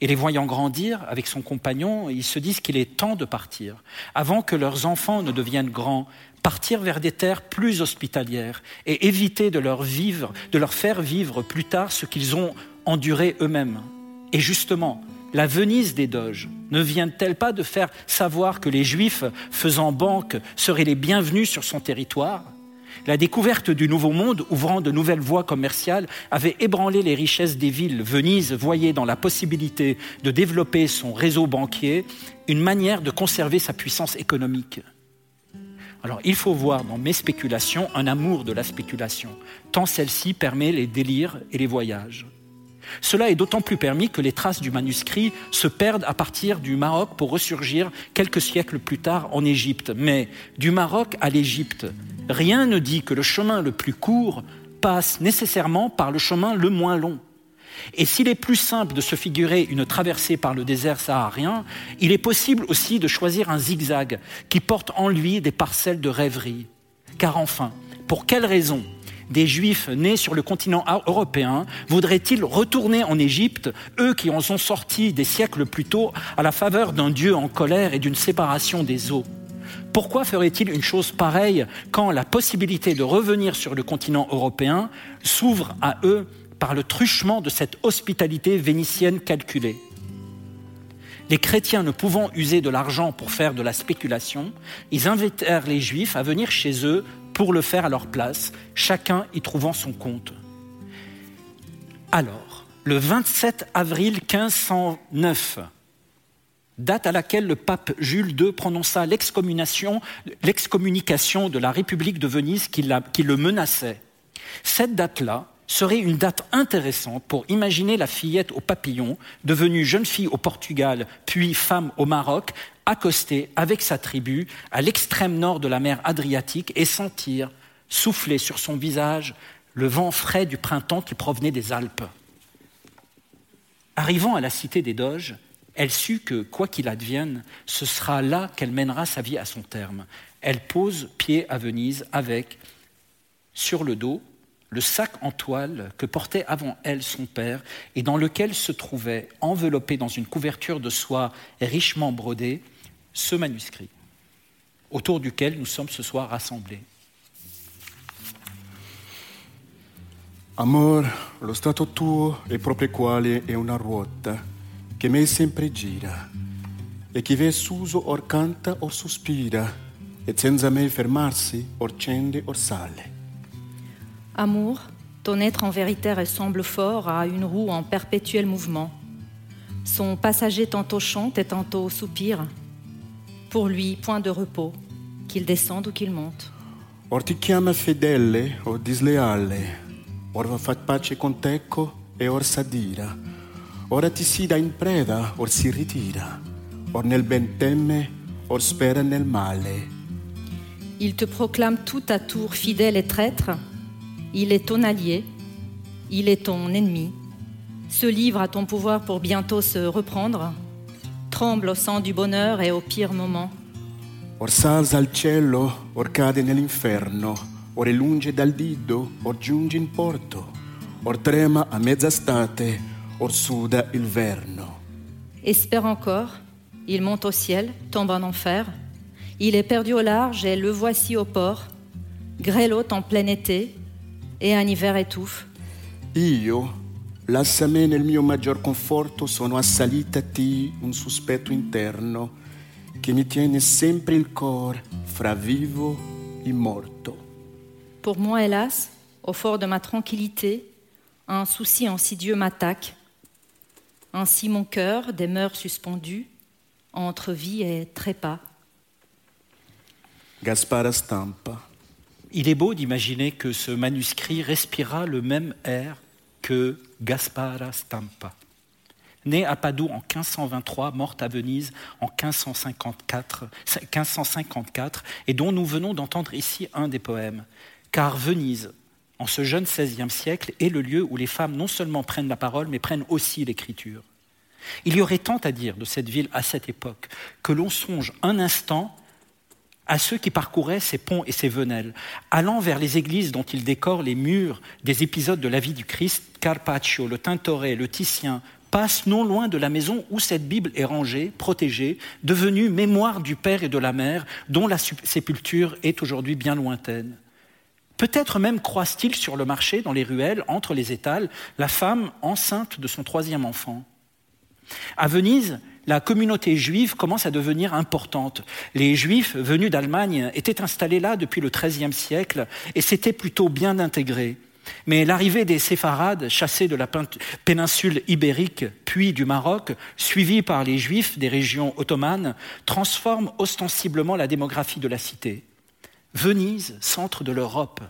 Et les voyant grandir avec son compagnon, ils se disent qu'il est temps de partir, avant que leurs enfants ne deviennent grands, partir vers des terres plus hospitalières et éviter de leur vivre, de leur faire vivre plus tard ce qu'ils ont enduré eux-mêmes. Et justement, la Venise des Doges ne vient-elle pas de faire savoir que les Juifs faisant banque seraient les bienvenus sur son territoire? La découverte du Nouveau Monde, ouvrant de nouvelles voies commerciales, avait ébranlé les richesses des villes. Venise voyait dans la possibilité de développer son réseau banquier une manière de conserver sa puissance économique. Alors il faut voir dans mes spéculations un amour de la spéculation, tant celle-ci permet les délires et les voyages. Cela est d'autant plus permis que les traces du manuscrit se perdent à partir du Maroc pour ressurgir quelques siècles plus tard en Égypte. Mais du Maroc à l'Égypte, rien ne dit que le chemin le plus court passe nécessairement par le chemin le moins long. Et s'il est plus simple de se figurer une traversée par le désert saharien, il est possible aussi de choisir un zigzag qui porte en lui des parcelles de rêverie. Car enfin, pour quelle raison des Juifs nés sur le continent européen voudraient-ils retourner en Égypte, eux qui en sont sortis des siècles plus tôt à la faveur d'un Dieu en colère et d'une séparation des eaux? Pourquoi ferait-il une chose pareille quand la possibilité de revenir sur le continent européen s'ouvre à eux par le truchement de cette hospitalité vénitienne calculée les chrétiens ne pouvant user de l'argent pour faire de la spéculation, ils invitèrent les juifs à venir chez eux pour le faire à leur place, chacun y trouvant son compte. Alors, le 27 avril 1509, date à laquelle le pape Jules II prononça l'excommunication de la République de Venise qui, le menaçait, cette date-là serait une date intéressante pour imaginer la fillette au papillon, devenue jeune fille au Portugal, puis femme au Maroc, accoster avec sa tribu à l'extrême nord de la mer Adriatique et sentir souffler sur son visage le vent frais du printemps qui provenait des Alpes. Arrivant à la cité des Doges, elle sut que, quoi qu'il advienne, ce sera là qu'elle mènera sa vie à son terme. Elle pose pied à Venise avec, sur le dos, le sac en toile que portait avant elle son père et dans lequel se trouvait, enveloppé dans une couverture de soie richement brodée, ce manuscrit, autour duquel nous sommes ce soir rassemblés. Amor, lo stato tuo è proprio quale è una ruota che me sempre gira e chi ve suso or canta or sospira e senza me fermarsi or scende or sale. Amour, ton être en vérité ressemble fort à une roue en perpétuel mouvement. Son passager tantôt chante et tantôt soupire. Pour lui, point de repos, qu'il descende ou qu'il monte. Or ti chiama fedele o disleale, or va fat pace con teco e or s'adira. Ora ti si dà in preda, or si ritira. Or nel ben teme, or spera nel male. Il te proclame tout à tour fidèle et traître, il est ton allié, il est ton ennemi, se livre à ton pouvoir pour bientôt se reprendre, tremble au sang du bonheur et au pire moment. Or salza al cielo, or cade nell'inferno, or è lunge dal dido, or giunge in porto, or trema a mezza state, or suda il verno. Espère encore, il monte au ciel, tombe en enfer, il est perdu au large et le voici au port, grêlotte en plein été, e un hiver étouffe. Io, lasciami nel mio maggior conforto, sono assalita a ti un sospetto interno che mi tiene sempre il cor fra vivo e morto. Pour moi, hélas, au fort de ma tranquillité, un souci insidieux m'attaque. Ainsi mon cœur, des mœurs suspendues, entre vie et trépas. Gaspara Stampa. Il est beau d'imaginer que ce manuscrit respira le même air que Gaspara Stampa. Née à Padoue en 1523, morte à Venise en 1554, 1554 et dont nous venons d'entendre ici un des poèmes. Car Venise, en ce jeune XVIe siècle, est le lieu où les femmes non seulement prennent la parole, mais prennent aussi l'écriture. Il y aurait tant à dire de cette ville à cette époque que l'on songe un instant à ceux qui parcouraient ces ponts et ces venelles, allant vers les églises dont il décore les murs des épisodes de la vie du Christ, Carpaccio, le Tintoret, le Titien, passent non loin de la maison où cette Bible est rangée, protégée, devenue mémoire du Père et de la Mère, dont la sépulture est aujourd'hui bien lointaine. Peut-être même croise-t-il sur le marché, dans les ruelles, entre les étals, la femme enceinte de son troisième enfant. À Venise, la communauté juive commence à devenir importante. Les juifs venus d'Allemagne étaient installés là depuis le XIIIe siècle et s'étaient plutôt bien intégrés. Mais l'arrivée des séfarades, chassés de la péninsule ibérique puis du Maroc, suivis par les juifs des régions ottomanes, transforme ostensiblement la démographie de la cité. Venise, centre de l'Europe.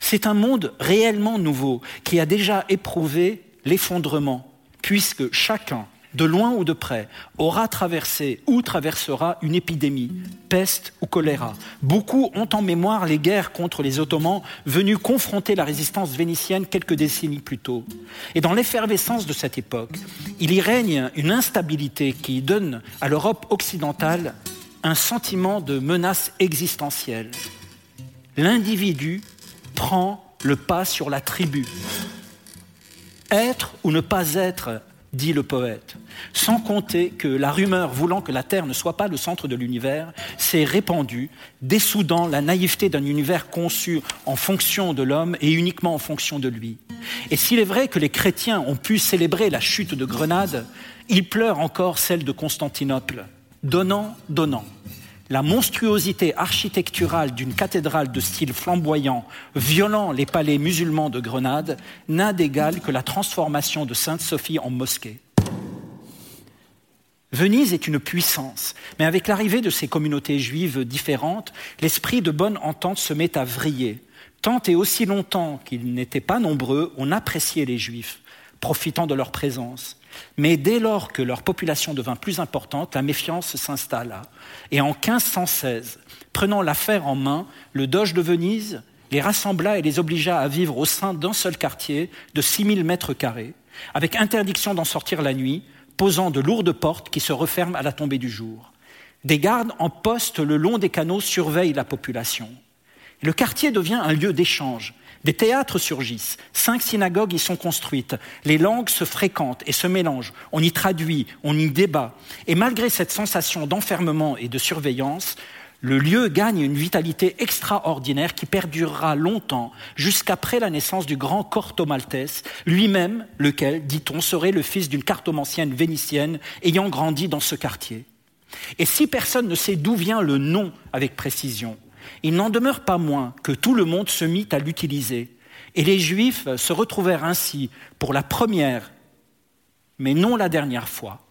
C'est un monde réellement nouveau qui a déjà éprouvé l'effondrement, puisque chacun de loin ou de près, aura traversé ou traversera une épidémie, peste ou choléra. Beaucoup ont en mémoire les guerres contre les Ottomans venus confronter la résistance vénitienne quelques décennies plus tôt. Et dans l'effervescence de cette époque, il y règne une instabilité qui donne à l'Europe occidentale un sentiment de menace existentielle. L'individu prend le pas sur la tribu. Être ou ne pas être dit le poète, sans compter que la rumeur voulant que la Terre ne soit pas le centre de l'univers s'est répandue, dessoudant la naïveté d'un univers conçu en fonction de l'homme et uniquement en fonction de lui. Et s'il est vrai que les chrétiens ont pu célébrer la chute de Grenade, ils pleurent encore celle de Constantinople, donnant, donnant la monstruosité architecturale d'une cathédrale de style flamboyant, violant les palais musulmans de Grenade, n'a d'égal que la transformation de Sainte-Sophie en mosquée. Venise est une puissance, mais avec l'arrivée de ces communautés juives différentes, l'esprit de bonne entente se met à vriller. Tant et aussi longtemps qu'ils n'étaient pas nombreux, on appréciait les juifs, profitant de leur présence. Mais dès lors que leur population devint plus importante, la méfiance s'installa. Et en 1516, prenant l'affaire en main, le doge de Venise les rassembla et les obligea à vivre au sein d'un seul quartier de 6000 mètres carrés, avec interdiction d'en sortir la nuit, posant de lourdes portes qui se referment à la tombée du jour. Des gardes en poste le long des canaux surveillent la population. Le quartier devient un lieu d'échange, des théâtres surgissent, cinq synagogues y sont construites, les langues se fréquentent et se mélangent, on y traduit, on y débat. Et malgré cette sensation d'enfermement et de surveillance, le lieu gagne une vitalité extraordinaire qui perdurera longtemps jusqu'après la naissance du grand Corto Maltese, lui-même, lequel, dit-on, serait le fils d'une cartomancienne vénitienne ayant grandi dans ce quartier. Et si personne ne sait d'où vient le nom avec précision, il n'en demeure pas moins que tout le monde se mit à l'utiliser. Et les Juifs se retrouvèrent ainsi, pour la première, mais non la dernière fois,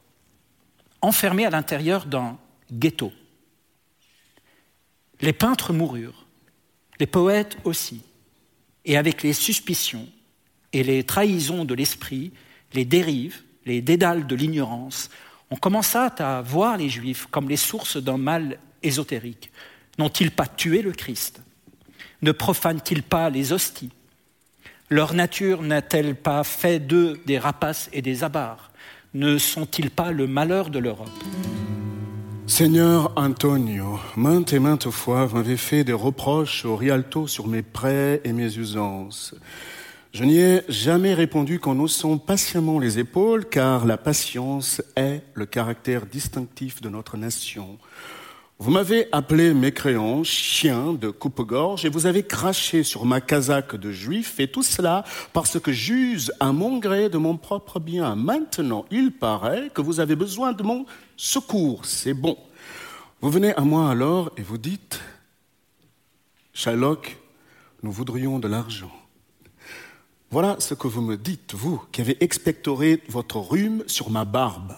enfermés à l'intérieur d'un ghetto. Les peintres moururent, les poètes aussi, et avec les suspicions et les trahisons de l'esprit, les dérives, les dédales de l'ignorance, on commença à voir les Juifs comme les sources d'un mal ésotérique, N'ont-ils pas tué le Christ Ne profanent-ils pas les hosties Leur nature n'a-t-elle pas fait d'eux des rapaces et des abares Ne sont-ils pas le malheur de l'Europe Seigneur Antonio, maintes et maintes fois, vous m'avez fait des reproches au Rialto sur mes prêts et mes usances. Je n'y ai jamais répondu qu'en haussant patiemment les épaules, car la patience est le caractère distinctif de notre nation. Vous m'avez appelé mécréant, chien de coupe-gorge, et vous avez craché sur ma casaque de juif, et tout cela parce que j'use à mon gré de mon propre bien. Maintenant, il paraît que vous avez besoin de mon secours, c'est bon. Vous venez à moi alors et vous dites, Sherlock, nous voudrions de l'argent. Voilà ce que vous me dites, vous, qui avez expectoré votre rhume sur ma barbe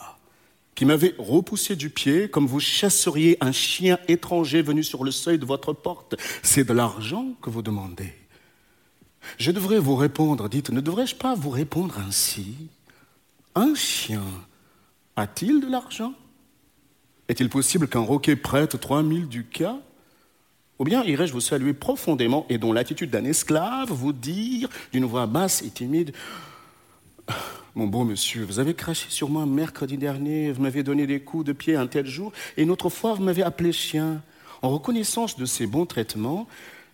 qui m'avait repoussé du pied comme vous chasseriez un chien étranger venu sur le seuil de votre porte. C'est de l'argent que vous demandez. Je devrais vous répondre, dites, ne devrais-je pas vous répondre ainsi? Un chien a-t-il de l'argent? Est-il possible qu'un roquet prête trois mille ducats? Ou bien irais-je vous saluer profondément et dont l'attitude d'un esclave vous dire d'une voix basse et timide <laughs> mon bon monsieur, vous avez craché sur moi mercredi dernier, vous m'avez donné des coups de pied un tel jour, et une autre fois, vous m'avez appelé chien. En reconnaissance de ces bons traitements,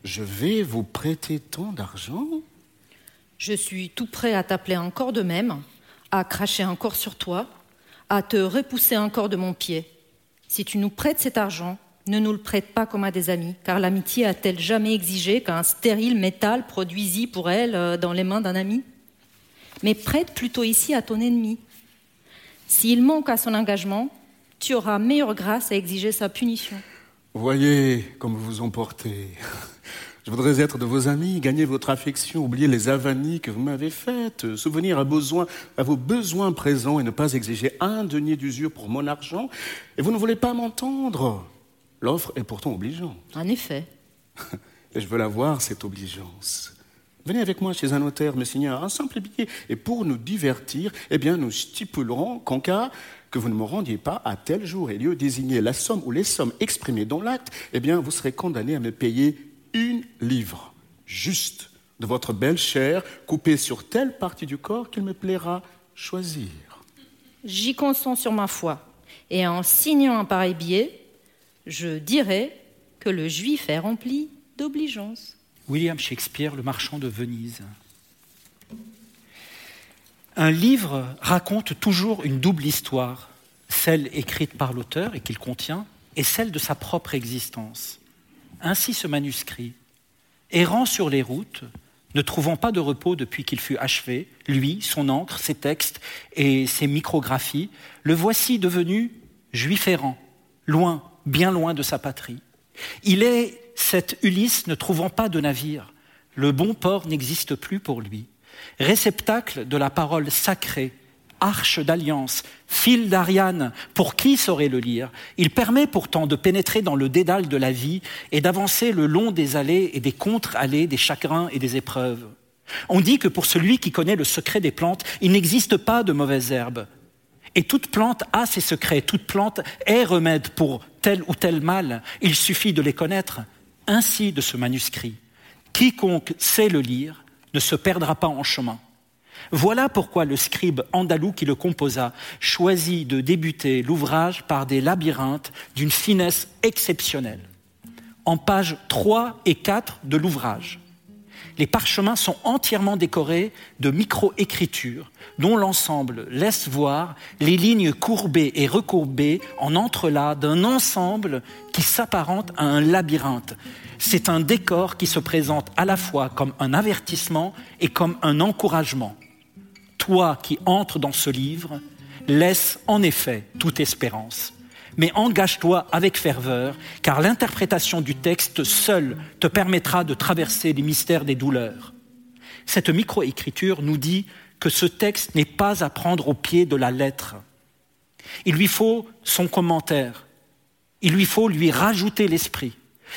je vais vous prêter tant d'argent Je suis tout prêt à t'appeler encore de même, à cracher encore sur toi, à te repousser encore de mon pied. Si tu nous prêtes cet argent, ne nous le prête pas comme à des amis, car l'amitié a-t-elle jamais exigé qu'un stérile métal produisit pour elle euh, dans les mains d'un ami? Mais prête plutôt ici à ton ennemi. S'il manque à son engagement, tu auras meilleure grâce à exiger sa punition. Voyez comme vous vous emportez. <laughs> Je voudrais être de vos amis, gagner votre affection, oublier les avanies que vous m'avez faites, souvenir à, besoin, à vos besoins présents et ne pas exiger un denier d'usure pour mon argent. Et vous ne voulez pas m'entendre. L'offre est pourtant obligeante. En effet. <laughs> et je veux la voir, cette obligeance. Venez avec moi chez un notaire me signer un simple billet. Et pour nous divertir, eh bien, nous stipulerons qu'en cas que vous ne me rendiez pas à tel jour et lieu désigné la somme ou les sommes exprimées dans l'acte, eh bien, vous serez condamné à me payer une livre, juste, de votre belle chair, coupée sur telle partie du corps qu'il me plaira choisir. J'y consens sur ma foi. Et en signant un pareil billet, je dirai que le juif est rempli d'obligeance. William Shakespeare, Le marchand de Venise. Un livre raconte toujours une double histoire, celle écrite par l'auteur et qu'il contient, et celle de sa propre existence. Ainsi ce manuscrit, errant sur les routes, ne trouvant pas de repos depuis qu'il fut achevé, lui, son encre, ses textes et ses micrographies, le voici devenu juif errant, loin, bien loin de sa patrie. Il est cet Ulysse ne trouvant pas de navire. Le bon port n'existe plus pour lui. Réceptacle de la parole sacrée, arche d'alliance, fil d'Ariane, pour qui saurait le lire? Il permet pourtant de pénétrer dans le dédale de la vie et d'avancer le long des allées et des contre-allées, des chagrins et des épreuves. On dit que pour celui qui connaît le secret des plantes, il n'existe pas de mauvaises herbes. Et toute plante a ses secrets, toute plante est remède pour tel ou tel mal. Il suffit de les connaître ainsi de ce manuscrit. Quiconque sait le lire ne se perdra pas en chemin. Voilà pourquoi le scribe andalou qui le composa choisit de débuter l'ouvrage par des labyrinthes d'une finesse exceptionnelle. En pages 3 et 4 de l'ouvrage, les parchemins sont entièrement décorés de micro-écritures dont l'ensemble laisse voir les lignes courbées et recourbées en entrelacs d'un ensemble qui s'apparente à un labyrinthe. C'est un décor qui se présente à la fois comme un avertissement et comme un encouragement. Toi qui entres dans ce livre, laisse en effet toute espérance mais engage-toi avec ferveur, car l'interprétation du texte seule te permettra de traverser les mystères des douleurs. Cette microécriture nous dit que ce texte n'est pas à prendre au pied de la lettre. Il lui faut son commentaire, il lui faut lui rajouter l'esprit.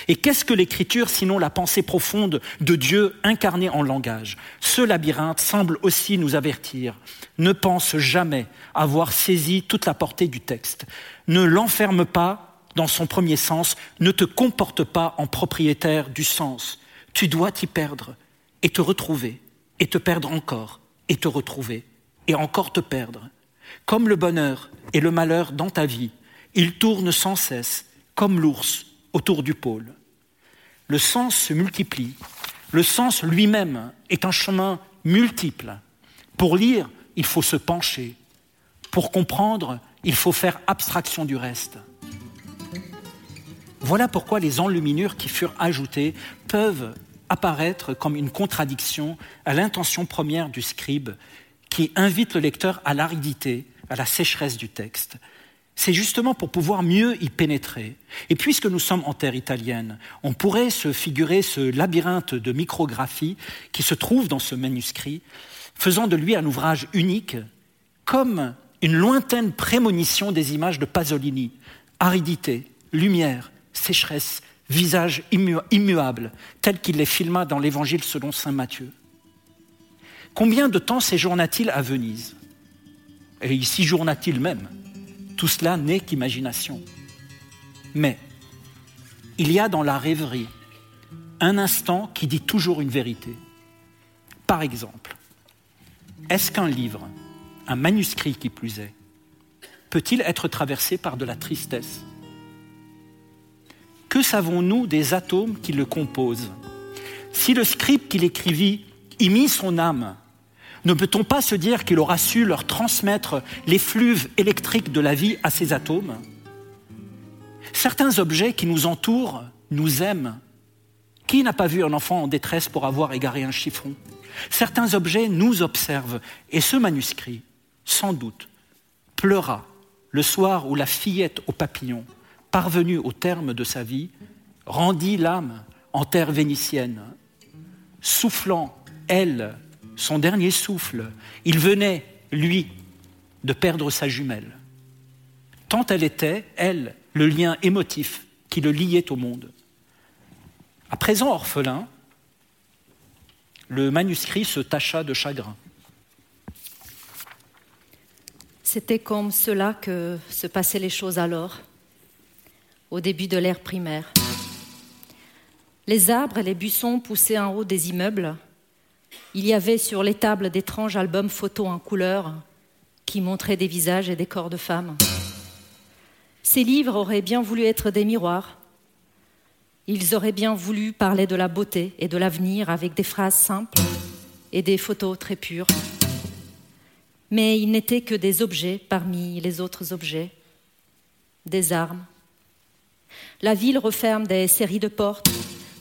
Et qu'est-ce que l'écriture sinon la pensée profonde de Dieu incarnée en langage? Ce labyrinthe semble aussi nous avertir. Ne pense jamais avoir saisi toute la portée du texte. Ne l'enferme pas dans son premier sens, ne te comporte pas en propriétaire du sens. Tu dois t'y perdre et te retrouver, et te perdre encore, et te retrouver, et encore te perdre. Comme le bonheur et le malheur dans ta vie, ils tournent sans cesse, comme l'ours autour du pôle. Le sens se multiplie. Le sens lui-même est un chemin multiple. Pour lire, il faut se pencher. Pour comprendre, il faut faire abstraction du reste. Voilà pourquoi les enluminures qui furent ajoutées peuvent apparaître comme une contradiction à l'intention première du scribe qui invite le lecteur à l'aridité, à la sécheresse du texte, c'est justement pour pouvoir mieux y pénétrer. Et puisque nous sommes en terre italienne, on pourrait se figurer ce labyrinthe de micrographie qui se trouve dans ce manuscrit, faisant de lui un ouvrage unique, comme une lointaine prémonition des images de Pasolini, aridité, lumière, sécheresse, visage immuable, tel qu'il les filma dans l'Évangile selon Saint Matthieu. Combien de temps séjourna-t-il à Venise? Et y séjourna-t-il même? Tout cela n'est qu'imagination. Mais il y a dans la rêverie un instant qui dit toujours une vérité. Par exemple, est-ce qu'un livre, un manuscrit qui plus est, peut-il être traversé par de la tristesse? Que savons-nous des atomes qui le composent? Si le scribe qu'il écrivit y mit son âme, ne peut-on pas se dire qu'il aura su leur transmettre les flux électriques de la vie à ces atomes? Certains objets qui nous entourent nous aiment. Qui n'a pas vu un enfant en détresse pour avoir égaré un chiffon? Certains objets nous observent et ce manuscrit, sans doute, pleura le soir où la fillette au papillon, parvenue au terme de sa vie, rendit l'âme en terre vénitienne. Soufflant, elle, son dernier souffle, il venait, lui, de perdre sa jumelle. Tant elle était, elle, le lien émotif qui le liait au monde. À présent orphelin, le manuscrit se tacha de chagrin. C'était comme cela que se passaient les choses alors, au début de l'ère primaire. Les arbres et les buissons poussaient en haut des immeubles. Il y avait sur les tables d'étranges albums photos en couleur qui montraient des visages et des corps de femmes. Ces livres auraient bien voulu être des miroirs. Ils auraient bien voulu parler de la beauté et de l'avenir avec des phrases simples et des photos très pures mais ils n'étaient que des objets parmi les autres objets, des armes. La ville referme des séries de portes,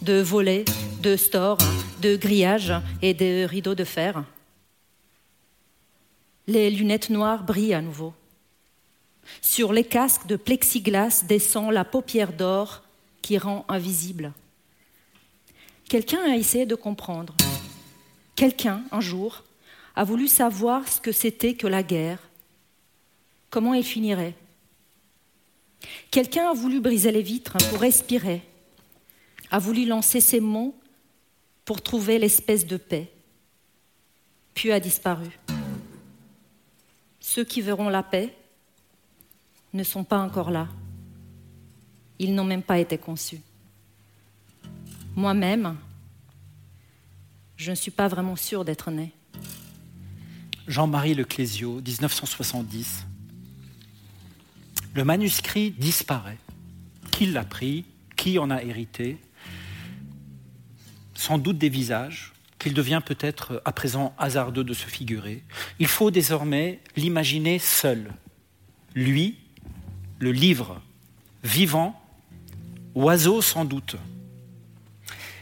de volets, de stores, de grillages et de rideaux de fer. Les lunettes noires brillent à nouveau. Sur les casques de plexiglas descend la paupière d'or qui rend invisible. Quelqu'un a essayé de comprendre. Quelqu'un, un jour, a voulu savoir ce que c'était que la guerre, comment elle finirait? Quelqu'un a voulu briser les vitres pour respirer, a voulu lancer ses mots pour trouver l'espèce de paix, puis a disparu. Ceux qui verront la paix ne sont pas encore là. Ils n'ont même pas été conçus. Moi-même, je ne suis pas vraiment sûre d'être née. Jean-Marie Leclésio, 1970. Le manuscrit disparaît. Qui l'a pris? Qui en a hérité? Sans doute des visages qu'il devient peut-être à présent hasardeux de se figurer. Il faut désormais l'imaginer seul. Lui, le livre, vivant, oiseau sans doute,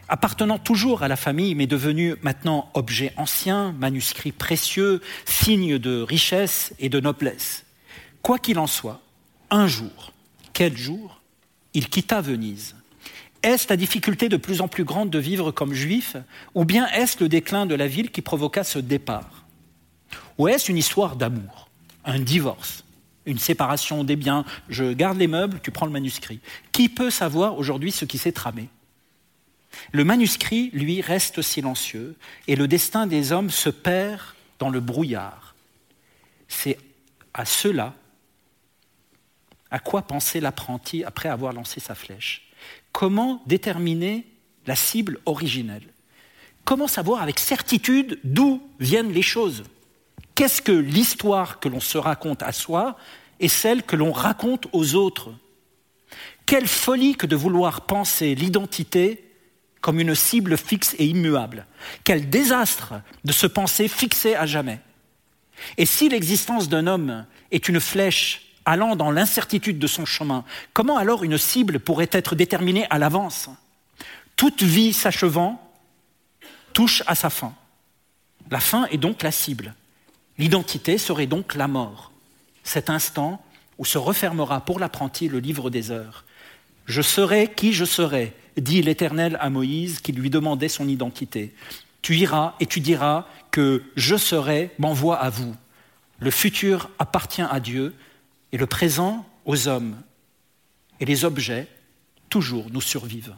appartenant toujours à la famille, mais devenu maintenant objet ancien, manuscrit précieux, signe de richesse et de noblesse. Quoi qu'il en soit, un jour, quel jour, il quitta Venise. Est-ce la difficulté de plus en plus grande de vivre comme juif, ou bien est-ce le déclin de la ville qui provoqua ce départ? Ou est-ce une histoire d'amour, un divorce, une séparation des biens? Je garde les meubles, tu prends le manuscrit. Qui peut savoir aujourd'hui ce qui s'est tramé? Le manuscrit, lui, reste silencieux et le destin des hommes se perd dans le brouillard. C'est à cela à quoi pensait l'apprenti après avoir lancé sa flèche. Comment déterminer la cible originelle Comment savoir avec certitude d'où viennent les choses Qu'est-ce que l'histoire que l'on se raconte à soi et celle que l'on raconte aux autres Quelle folie que de vouloir penser l'identité comme une cible fixe et immuable. Quel désastre de se penser fixé à jamais. Et si l'existence d'un homme est une flèche allant dans l'incertitude de son chemin, comment alors une cible pourrait être déterminée à l'avance? Toute vie s'achevant touche à sa fin. La fin est donc la cible. L'identité serait donc la mort. Cet instant où se refermera pour l'apprenti le livre des heures. Je serai qui je serai, dit l'Éternel à Moïse qui lui demandait son identité. Tu iras et tu diras que je serai m'envoie à vous. Le futur appartient à Dieu et le présent aux hommes. Et les objets, toujours, nous survivent.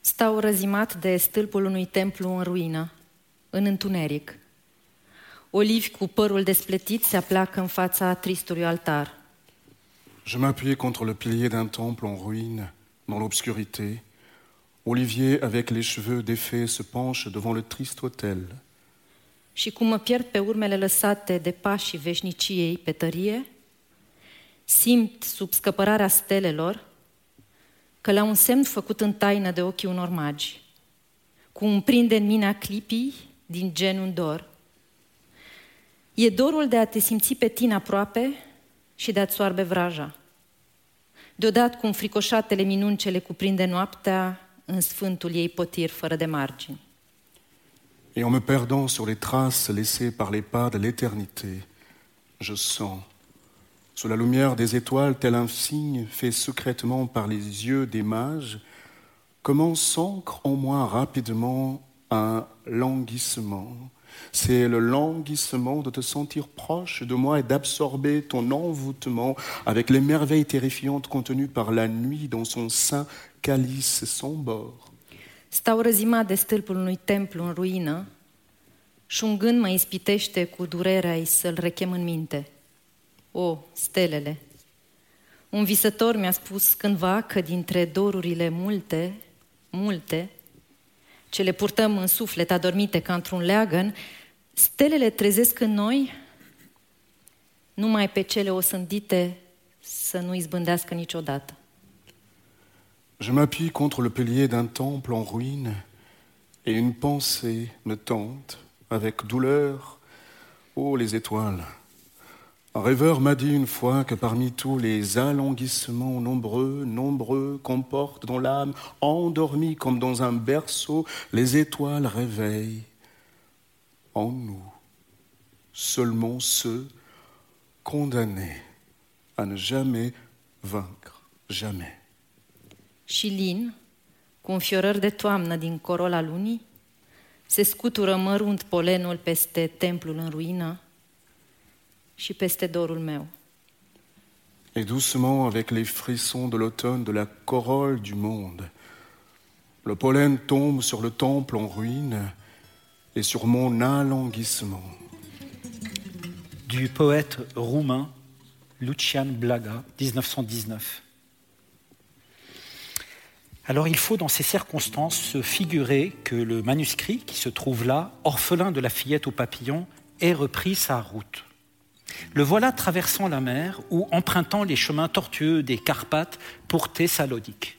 Stau răzimat de stâlpul unui templu în ruină, în întuneric. Olivi cu părul despletit se aplacă în fața tristului altar. Je m'appuyais contre le pilier d'un temple en ruine dans l'obscurité, Olivier, avec les cheveux défaits, se penche devant le triste autel. Și cum mă pierd pe urmele lăsate de pașii veșniciei pe tărie, simt sub scăpărarea stelelor că la un semn făcut în taină de ochii unor magi, cum prinde în mine a clipii din genul dor. E dorul de a te simți pe tine aproape și de a-ți soarbe vraja – deodată cum fricoșatele minuni ce le cuprinde noaptea în sfântul ei potir fără de margini. Et en me perdant sur les traces laissées par les pas de l'éternité, je sens. Sous la lumière des étoiles, tel un signe fait secrètement par les yeux des mages, comment s'ancre en moi rapidement un languissement. C'est le languissement de te sentir proche de moi et d'absorber ton envoûtement avec les merveilles terrifiantes contenues par la nuit dans son sein calice sans bord. Stau răzimat de stâlpul unui templu în ruină și un gând mă ispitește cu durerea să-l rechem în minte. O, stelele! Un visător mi-a spus cândva că dintre dorurile multe, multe, ce le purtăm în suflet adormite ca într-un leagăn, stelele trezesc în noi numai pe cele osândite să nu izbândească niciodată. Je m'appuie contre le pilier d'un temple en ruine et une pensée me tente avec douleur. Oh les étoiles Un rêveur m'a dit une fois que parmi tous les alanguissements nombreux, nombreux qu'on porte dans l'âme, endormis comme dans un berceau, les étoiles réveillent en nous seulement ceux condamnés à ne jamais vaincre, jamais. Și cu înfiorări de toamnă din corola lunii, se scutură mărunt polenul peste templul în ruină, și peste dorul meu. Et doucement, avec les frissons de l'automne, de la corolle du monde, le pollen tombe sur le temple en ruine et sur mon alanguissement. Du poète roumain Lucian Blaga, 1919. Alors il faut dans ces circonstances se figurer que le manuscrit qui se trouve là, orphelin de la fillette au papillon, ait repris sa route. Le voilà traversant la mer ou empruntant les chemins tortueux des Carpates pour Thessalonique.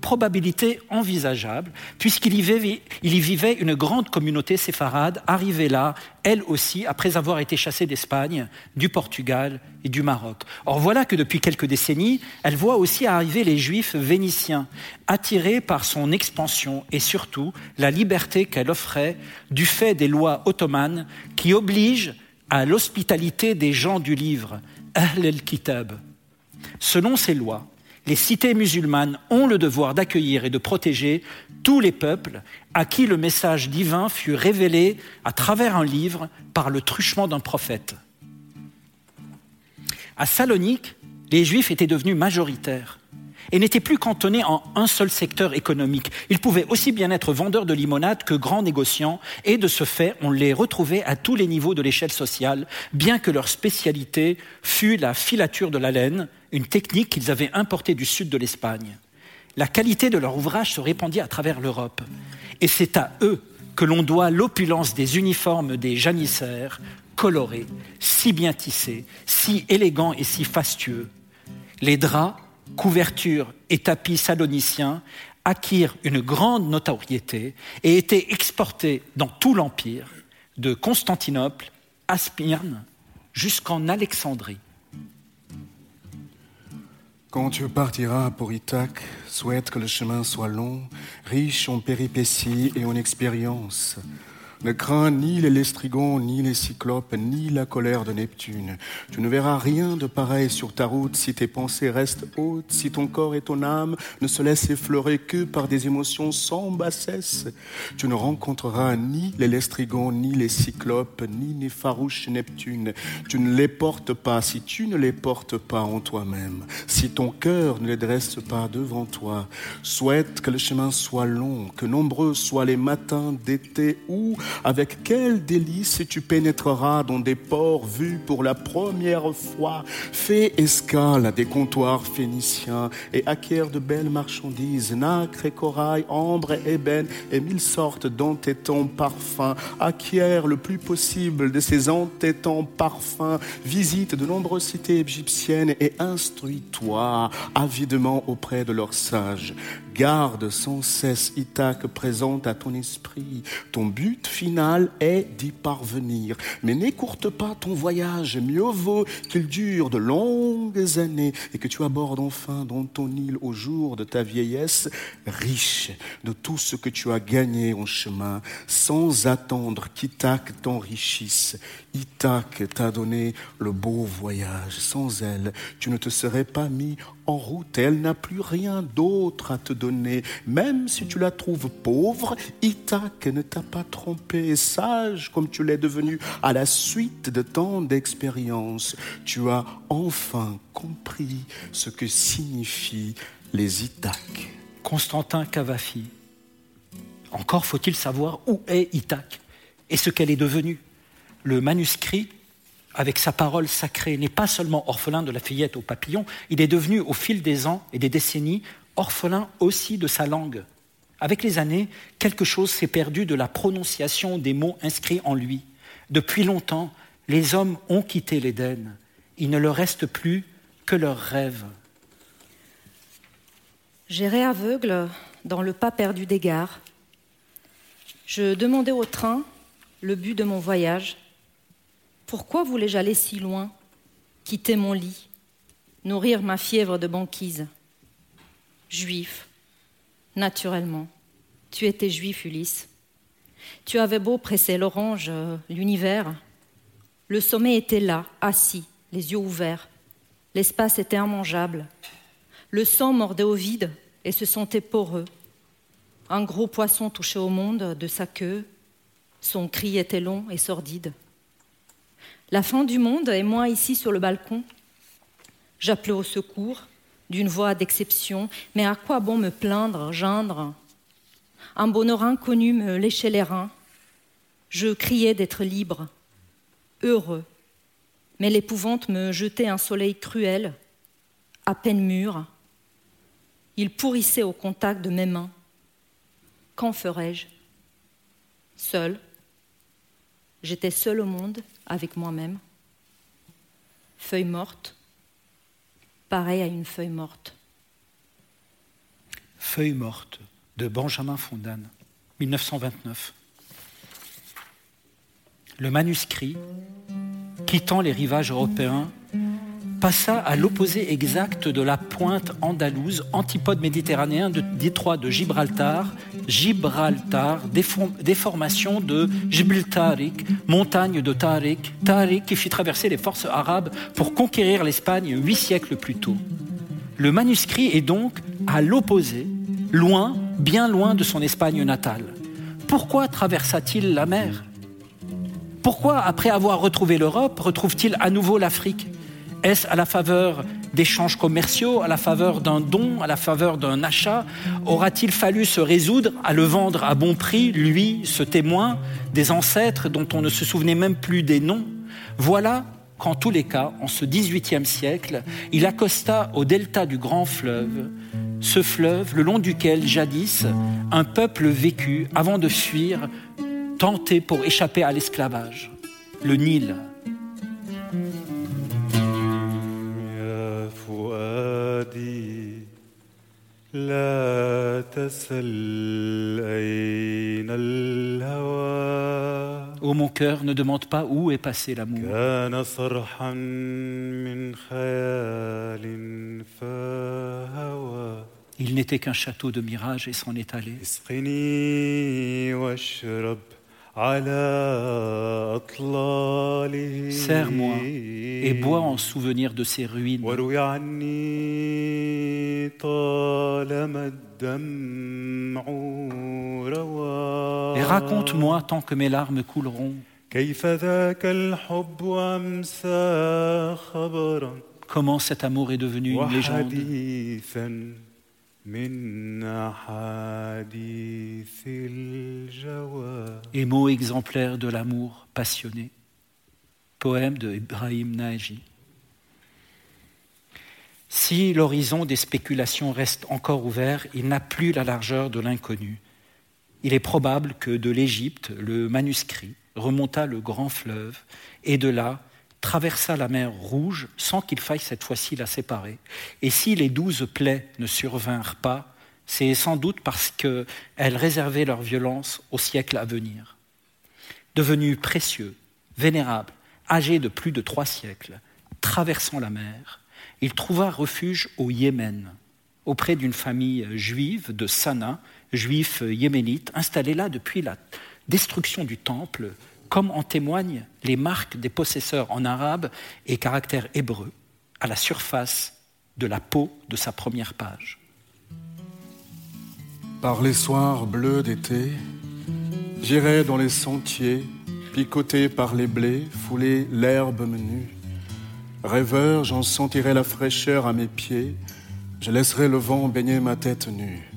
Probabilité envisageable, puisqu'il y, vivait, y vivait une grande communauté séfarade, arrivée là, elle aussi, après avoir été chassée d'Espagne, du Portugal et du Maroc. Or voilà que depuis quelques décennies, elle voit aussi arriver les Juifs vénitiens, attirés par son expansion et surtout la liberté qu'elle offrait du fait des lois ottomanes qui obligent à l'hospitalité des gens du livre, Ahl el-Kitab. Selon ces lois, les cités musulmanes ont le devoir d'accueillir et de protéger tous les peuples à qui le message divin fut révélé à travers un livre par le truchement d'un prophète. À Salonique, les Juifs étaient devenus majoritaires et n'étaient plus cantonnés en un seul secteur économique. Ils pouvaient aussi bien être vendeurs de limonade que grands négociants, et de ce fait, on les retrouvait à tous les niveaux de l'échelle sociale, bien que leur spécialité fût la filature de la laine, une technique qu'ils avaient importée du sud de l'Espagne. La qualité de leur ouvrage se répandit à travers l'Europe, et c'est à eux que l'on doit l'opulence des uniformes des janissaires, colorés, si bien tissés, si élégants et si fastueux. Les draps couvertures et tapis saloniciens acquirent une grande notoriété et étaient exportés dans tout l'Empire, de Constantinople à Smyrne jusqu'en Alexandrie. Quand tu partiras pour Ithaque, souhaite que le chemin soit long, riche en péripéties et en expériences. Ne crains ni les lestrigons, ni les cyclopes, ni la colère de Neptune. Tu ne verras rien de pareil sur ta route si tes pensées restent hautes, si ton corps et ton âme ne se laissent effleurer que par des émotions sans bassesse. Tu ne rencontreras ni les lestrigons, ni les cyclopes, ni les farouches Neptune. Tu ne les portes pas si tu ne les portes pas en toi-même, si ton cœur ne les dresse pas devant toi. Souhaite que le chemin soit long, que nombreux soient les matins d'été où avec quel délice tu pénétreras dans des ports vus pour la première fois? Fais escale à des comptoirs phéniciens et acquiert de belles marchandises, nacre et corail, ambre et ébène et mille sortes d'entêtants parfums. Acquiert le plus possible de ces entêtants parfums. Visite de nombreuses cités égyptiennes et instruis-toi avidement auprès de leurs sages. Garde sans cesse Ithaque présente à ton esprit. Ton but final est d'y parvenir. Mais n'écourte pas ton voyage. Mieux vaut qu'il dure de longues années et que tu abordes enfin dans ton île au jour de ta vieillesse, riche de tout ce que tu as gagné en chemin, sans attendre qu'Ithaque t'enrichisse. Ithaque t'a donné le beau voyage. Sans elle, tu ne te serais pas mis en route. Elle n'a plus rien d'autre à te donner. Même si tu la trouves pauvre, Ithaque ne t'a pas trompé. Sage comme tu l'es devenu à la suite de tant d'expériences, tu as enfin compris ce que signifient les Ithaques. Constantin Cavafi. Encore faut-il savoir où est Ithaque et ce qu'elle est devenue. Le manuscrit avec sa parole sacrée, n'est pas seulement orphelin de la fillette au papillon, il est devenu au fil des ans et des décennies orphelin aussi de sa langue. Avec les années, quelque chose s'est perdu de la prononciation des mots inscrits en lui. Depuis longtemps, les hommes ont quitté l'Éden. Il ne leur reste plus que leurs rêves. J'irai aveugle dans le pas perdu des gares. Je demandais au train le but de mon voyage pourquoi voulais-je aller si loin, quitter mon lit, nourrir ma fièvre de banquise? Juif, naturellement. Tu étais juif, Ulysse. Tu avais beau presser l'orange, euh, l'univers. Le sommet était là, assis, les yeux ouverts. L'espace était immangeable. Le sang mordait au vide et se sentait poreux. Un gros poisson touchait au monde de sa queue. Son cri était long et sordide. La fin du monde et moi ici sur le balcon. J'appelais au secours d'une voix d'exception, mais à quoi bon me plaindre, geindre? Un bonheur inconnu me léchait les reins. Je criais d'être libre, heureux, mais l'épouvante me jetait un soleil cruel, à peine mûr. Il pourrissait au contact de mes mains. Qu'en ferais-je? Seul, J'étais seule au monde avec moi-même. Feuille morte, pareil à une feuille morte. Feuille morte de Benjamin Fondan, 1929. Le manuscrit, quittant les rivages européens, passa à l'opposé exact de la pointe andalouse, antipode méditerranéen de détroit de Gibraltar, Gibraltar, déformation de Jibl Tariq, montagne de Tariq, Tariq qui fit traverser les forces arabes pour conquérir l'Espagne huit siècles plus tôt. Le manuscrit est donc à l'opposé, loin, bien loin de son Espagne natale. Pourquoi traversa-t-il la mer? Pourquoi, après avoir retrouvé l'Europe, retrouve-t-il à nouveau l'Afrique? Est-ce à la faveur d'échanges commerciaux, à la faveur d'un don, à la faveur d'un achat? Aura-t-il fallu se résoudre à le vendre à bon prix, lui, ce témoin des ancêtres dont on ne se souvenait même plus des noms? Voilà qu'en tous les cas, en ce XVIIIe siècle, il accosta au delta du grand fleuve, ce fleuve le long duquel jadis un peuple vécut avant de fuir, tenté pour échapper à l'esclavage, le Nil. لا تسل أين الهوى Oh mon cœur, ne demande pas où est passé l'amour. كان صرحا من خيال فهوى Il n'était qu'un château de mirage et s'en est allé. اسقني واشرب على أطلاله Serre-moi et bois en souvenir de ces ruines. Et raconte-moi tant que mes larmes couleront. Comment cet amour est devenu une légende. Et mot exemplaire de l'amour passionné. Poème de Ibrahim Naji. Si l'horizon des spéculations reste encore ouvert, il n'a plus la largeur de l'inconnu. Il est probable que de l'Égypte, le manuscrit remonta le grand fleuve et de là traversa la mer Rouge sans qu'il faille cette fois-ci la séparer. Et si les douze plaies ne survinrent pas, c'est sans doute parce qu'elles réservaient leur violence au siècle à venir. Devenu précieux, vénérable, âgé de plus de trois siècles, traversant la mer, il trouva refuge au Yémen, auprès d'une famille juive de Sanaa, juifs yéménites, installés là depuis la destruction du temple, comme en témoignent les marques des possesseurs en arabe et caractère hébreu, à la surface de la peau de sa première page. Par les soirs bleus d'été, j'irai dans les sentiers, picoté par les blés, fouler l'herbe menue. Rêveur, j'en sentirai la fraîcheur à mes pieds, je laisserai le vent baigner ma tête nue.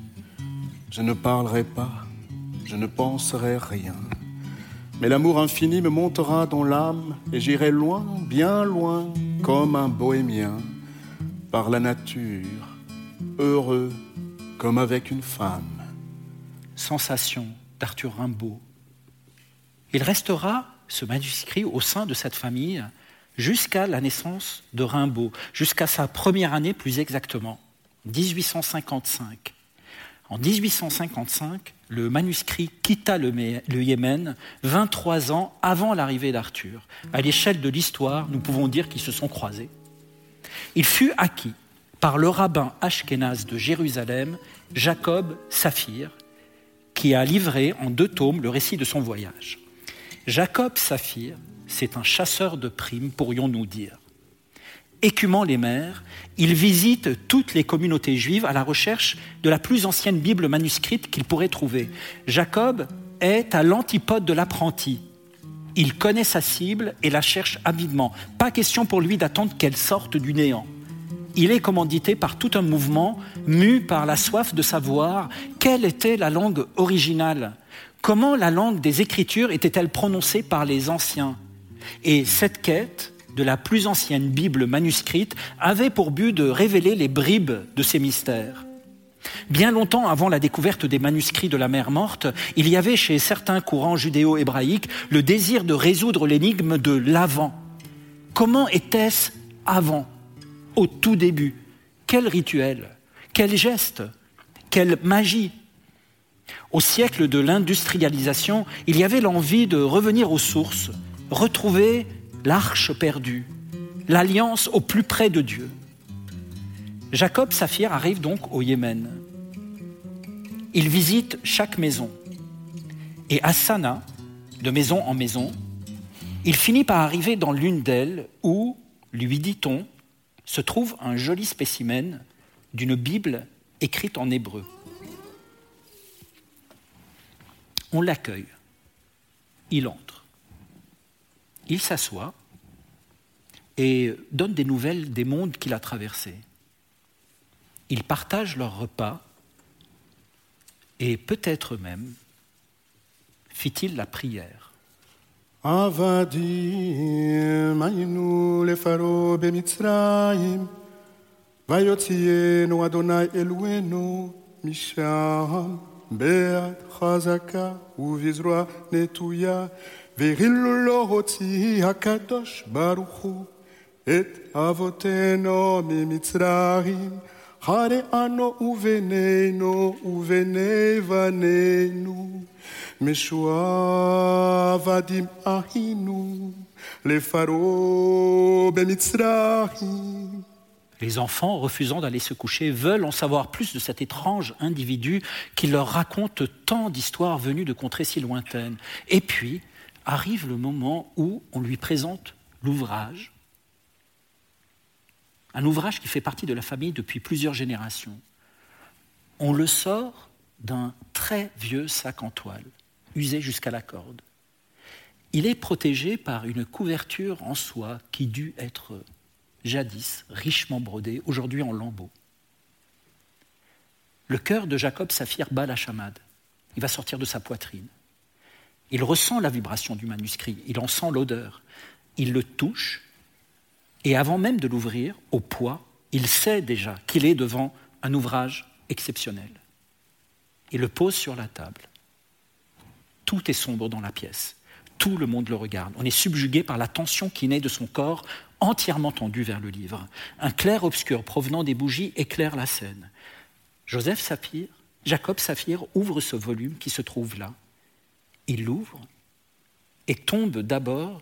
Je ne parlerai pas, je ne penserai rien. Mais l'amour infini me montera dans l'âme et j'irai loin, bien loin, comme un bohémien, par la nature, heureux comme avec une femme. Sensation d'Arthur Rimbaud. Il restera, ce manuscrit, au sein de cette famille jusqu'à la naissance de Rimbaud, jusqu'à sa première année plus exactement, 1855. En 1855, le manuscrit quitta le, Yémen 23 ans avant l'arrivée d'Arthur. À l'échelle de l'histoire, nous pouvons dire qu'ils se sont croisés. Il fut acquis par le rabbin ashkénaze de Jérusalem, Jacob Saphir, qui a livré en deux tomes le récit de son voyage. Jacob Saphir, c'est un chasseur de primes, pourrions-nous dire. Écumant les mers, il visite toutes les communautés juives à la recherche de la plus ancienne Bible manuscrite qu'il pourrait trouver. Jacob est à l'antipode de l'apprenti. Il connaît sa cible et la cherche avidement. Pas question pour lui d'attendre qu'elle sorte du néant il est commandité par tout un mouvement mu par la soif de savoir quelle était la langue originale, comment la langue des Écritures était-elle prononcée par les anciens? Et cette quête de la plus ancienne Bible manuscrite avait pour but de révéler les bribes de ces mystères. Bien longtemps avant la découverte des manuscrits de la mer morte, il y avait chez certains courants judéo-hébraïques le désir de résoudre l'énigme de l'avant. Comment était-ce avant au tout début? Quel rituel, quel geste, quelle magie? Au siècle de l'industrialisation, il y avait l'envie de revenir aux sources, retrouver l'arche perdue, l'alliance au plus près de Dieu. Jacob Saphir arrive donc au Yémen. Il visite chaque maison. Et à Sana, de maison en maison, il finit par arriver dans l'une d'elles où, lui dit-on, se trouve un joli spécimen d'une Bible écrite en hébreu. On l'accueille. Il entre. Il s'assoit et donne des nouvelles des mondes qu'il a traversés. Ils partagent leur repas et peut-être même fit-il la prière. עבדים היינו לפרעה במצרים, ויוציאנו אדוני אלוהינו משם ביד חזקה ובזרוע נטויה, והרילו לו הוציא הקדוש ברוך הוא את אבותינו ממצרים, חרי אנו ובנינו ובני בנינו. Les enfants, refusant d'aller se coucher, veulent en savoir plus de cet étrange individu qui leur raconte tant d'histoires venues de contrées si lointaines. Et puis arrive le moment où on lui présente l'ouvrage, un ouvrage qui fait partie de la famille depuis plusieurs générations. On le sort d'un très vieux sac en toile usé jusqu'à la corde. Il est protégé par une couverture en soie qui dut être jadis richement brodée, aujourd'hui en lambeaux. Le cœur de Jacob Saphir bat la chamade. Il va sortir de sa poitrine. Il ressent la vibration du manuscrit, il en sent l'odeur. Il le touche, et avant même de l'ouvrir, au poids, il sait déjà qu'il est devant un ouvrage exceptionnel. Il le pose sur la table. Tout est sombre dans la pièce. Tout le monde le regarde. On est subjugué par la tension qui naît de son corps entièrement tendu vers le livre. Un clair obscur provenant des bougies éclaire la scène. Joseph Sapir Jacob Saphir ouvre ce volume qui se trouve là. Il l'ouvre et tombe d'abord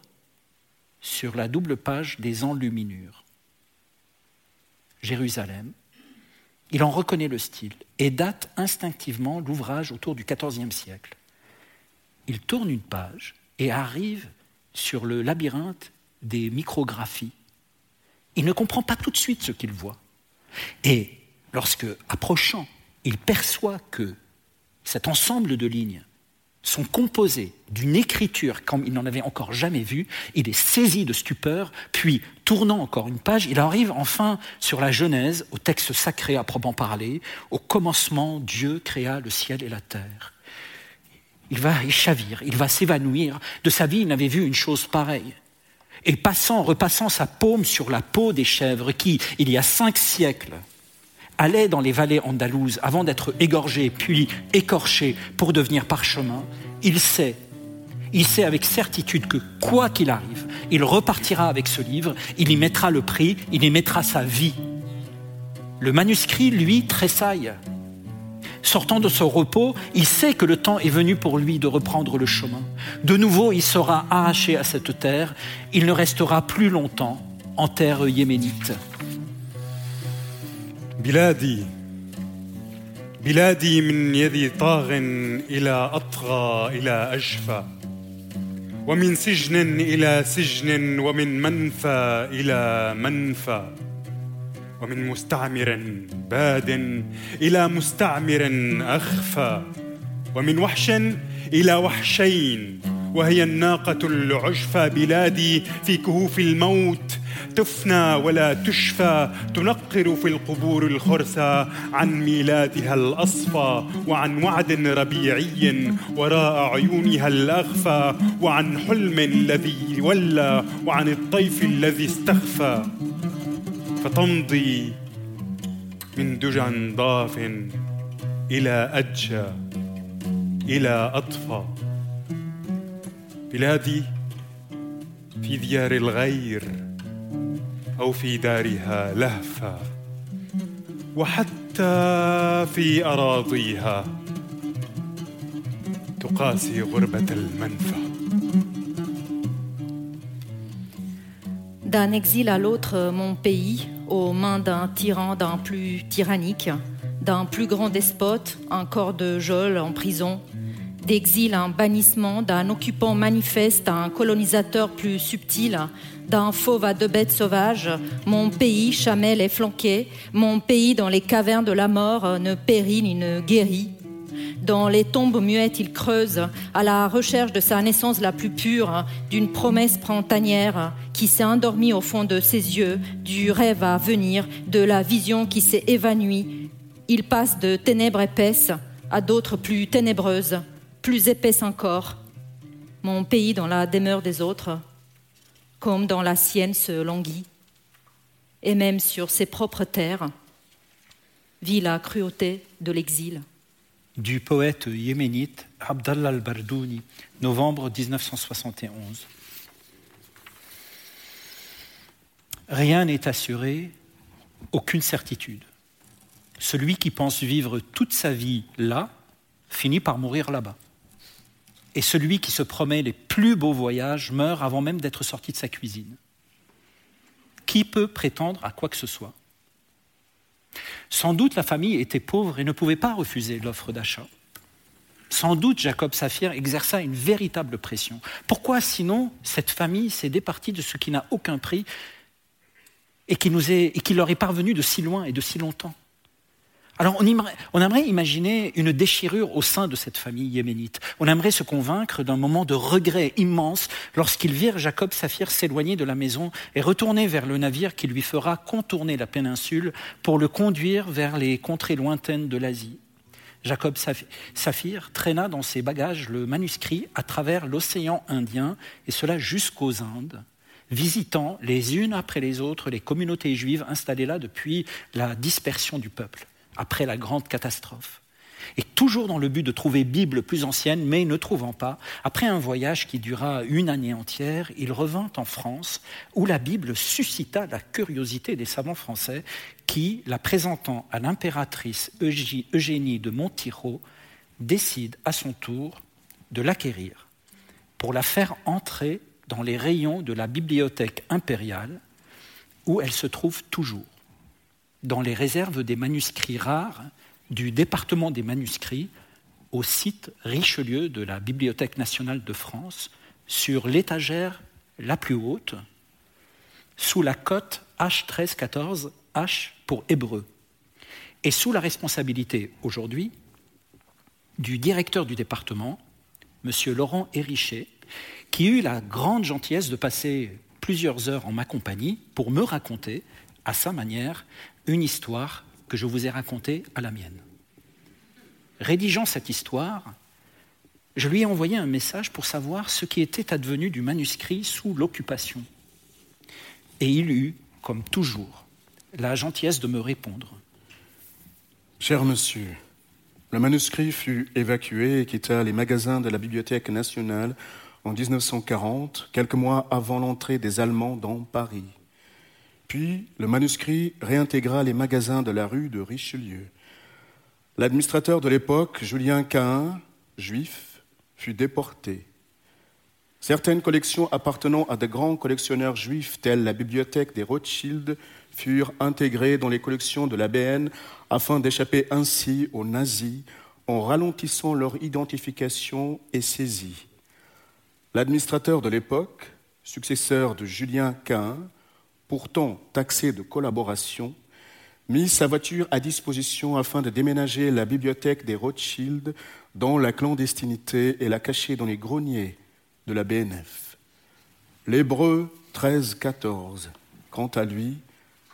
sur la double page des enluminures. Jérusalem. Il en reconnaît le style et date instinctivement l'ouvrage autour du XIVe siècle. Il tourne une page et arrive sur le labyrinthe des micrographies. Il ne comprend pas tout de suite ce qu'il voit. Et lorsque, approchant, il perçoit que cet ensemble de lignes sont composées d'une écriture comme il n'en avait encore jamais vu, il est saisi de stupeur, puis, tournant encore une page, il arrive enfin sur la Genèse, au texte sacré à proprement parler, au commencement, Dieu créa le ciel et la terre. Il va y chavir, il va s'évanouir. De sa vie, il n'avait vu une chose pareille. Et passant, repassant sa paume sur la peau des chèvres qui, il y a cinq siècles, allaient dans les vallées andalouses avant d'être égorgés puis écorchés pour devenir parchemin, il sait, il sait avec certitude que quoi qu'il arrive, il repartira avec ce livre, il y mettra le prix, il y mettra sa vie. Le manuscrit, lui, tressaille sortant de son repos, il sait que le temps est venu pour lui de reprendre le chemin. De nouveau, il sera arraché à cette terre. Il ne restera plus longtemps en terre yéménite. بلادي. بلادي من يد طاغ إلى أطغى إلى أجفى ومن سجن إلى سجن ومن منفى إلى منفى ومن مستعمر باد إلى مستعمر أخفى ومن وحش إلى وحشين وهي الناقة العجفى بلادي في كهوف الموت تفنى ولا تشفى تنقر في القبور الخرسى عن ميلادها الأصفى وعن وعد ربيعي وراء عيونها الاغفى وعن حلم الذي ولى وعن الطيف الذي استخفى. فتمضي من دجى ضاف إلى أدشى إلى أطفى. بلادي في ديار الغير أو في دارها لهفا وحتى في أراضيها تقاسي غربة المنفى D'un exil à l'autre, mon pays, aux mains d'un tyran, d'un plus tyrannique, d'un plus grand despote, un corps de geôle en prison, d'exil un bannissement, d'un occupant manifeste à un colonisateur plus subtil, d'un fauve à deux bêtes sauvages, mon pays, chamel et flanqué, mon pays dans les cavernes de la mort ne périt ni ne guérit, dans les tombes muettes, il creuse à la recherche de sa naissance la plus pure, d'une promesse printanière qui s'est endormie au fond de ses yeux, du rêve à venir, de la vision qui s'est évanouie. Il passe de ténèbres épaisses à d'autres plus ténébreuses, plus épaisses encore. Mon pays dans la demeure des autres, comme dans la sienne se languit, et même sur ses propres terres, vit la cruauté de l'exil du poète yéménite Abdallah al-Bardouni, novembre 1971. Rien n'est assuré, aucune certitude. Celui qui pense vivre toute sa vie là finit par mourir là-bas. Et celui qui se promet les plus beaux voyages meurt avant même d'être sorti de sa cuisine. Qui peut prétendre à quoi que ce soit? Sans doute la famille était pauvre et ne pouvait pas refuser l'offre d'achat. Sans doute Jacob Saphir exerça une véritable pression. Pourquoi sinon cette famille s'est départie de ce qui n'a aucun prix et qui, et qui leur est parvenu de si loin et de si longtemps? Alors on aimerait, imaginer une déchirure au sein de cette famille yéménite. On aimerait se convaincre d'un moment de regret immense lorsqu'ils virent Jacob Saphir s'éloigner de la maison et retourner vers le navire qui lui fera contourner la péninsule pour le conduire vers les contrées lointaines de l'Asie. Jacob Saphir traîna dans ses bagages le manuscrit à travers l'océan Indien, et cela jusqu'aux Indes, visitant les unes après les autres les communautés juives installées là depuis la dispersion du peuple après la grande catastrophe. et toujours dans le but de trouver Bible plus ancienne, mais ne trouvant pas, après un voyage qui dura une année entière, il revint en France, où la Bible suscita la curiosité des savants français, qui, la présentant à l'impératrice Eugénie de Montiro, décide à son tour de l'acquérir pour la faire entrer dans les rayons de la bibliothèque impériale, où elle se trouve toujours, dans les réserves des manuscrits rares du département des manuscrits au site Richelieu de la Bibliothèque nationale de France, sur l'étagère la plus haute, sous la cote H1314, H pour hébreu, et sous la responsabilité aujourd'hui du directeur du département, M. Laurent Hérichet, qui eut la grande gentillesse de passer plusieurs heures en ma compagnie pour me raconter, à sa manière, une histoire que je vous ai racontée à la mienne. Rédigeant cette histoire, je lui ai envoyé un message pour savoir ce qui était advenu du manuscrit sous l'occupation. Et il eut, comme toujours, la gentillesse de me répondre. Cher monsieur, le manuscrit fut évacué et quitta les magasins de la Bibliothèque nationale en 1940, quelques mois avant l'entrée des Allemands dans Paris. Puis le manuscrit réintégra les magasins de la rue de Richelieu. L'administrateur de l'époque, Julien Cain, juif, fut déporté. Certaines collections appartenant à de grands collectionneurs juifs, telles la bibliothèque des Rothschild, furent intégrées dans les collections de la BN afin d'échapper ainsi aux nazis en ralentissant leur identification et saisie. L'administrateur de l'époque, successeur de Julien Cain, pourtant taxé de collaboration, mit sa voiture à disposition afin de déménager la bibliothèque des Rothschild dans la clandestinité et la cacher dans les greniers de la BNF. L'Hébreu 13-14, quant à lui,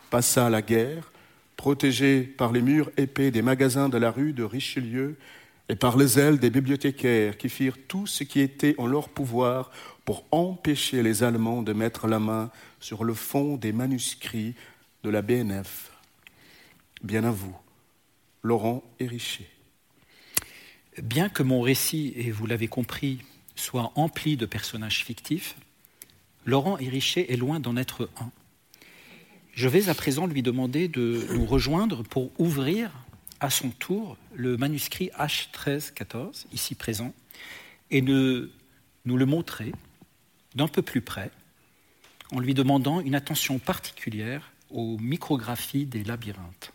passa à la guerre, protégé par les murs épais des magasins de la rue de Richelieu et par les ailes des bibliothécaires qui firent tout ce qui était en leur pouvoir pour empêcher les Allemands de mettre la main sur le fond des manuscrits de la BNF. Bien à vous, Laurent Hérichet. Bien que mon récit, et vous l'avez compris, soit empli de personnages fictifs, Laurent Hérichet est loin d'en être un. Je vais à présent lui demander de nous rejoindre pour ouvrir à son tour le manuscrit H1314, ici présent, et de nous le montrer d'un peu plus près, en lui demandant une attention particulière aux micrographies des labyrinthes.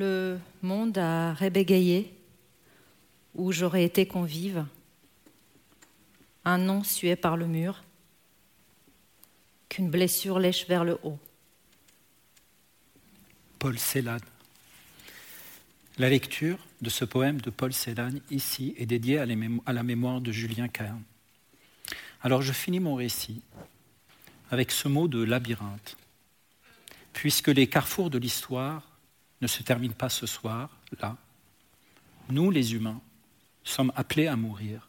Le monde a rébégayé, où j'aurais été convive. Un nom sué par le mur, qu'une blessure lèche vers le haut. Paul Celan. La lecture de ce poème de Paul Celan ici est dédiée à la mémoire de Julien Cahen. Alors je finis mon récit avec ce mot de labyrinthe. Puisque les carrefours de l'histoire ne se terminent pas ce soir, là, nous les humains sommes appelés à mourir.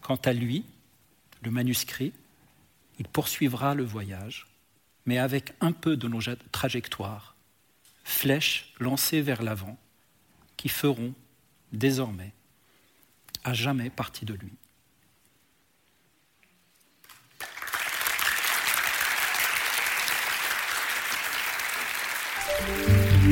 Quant à lui, le manuscrit, il poursuivra le voyage, mais avec un peu de nos trajectoires flèches lancées vers l'avant, qui feront désormais à jamais partie de lui.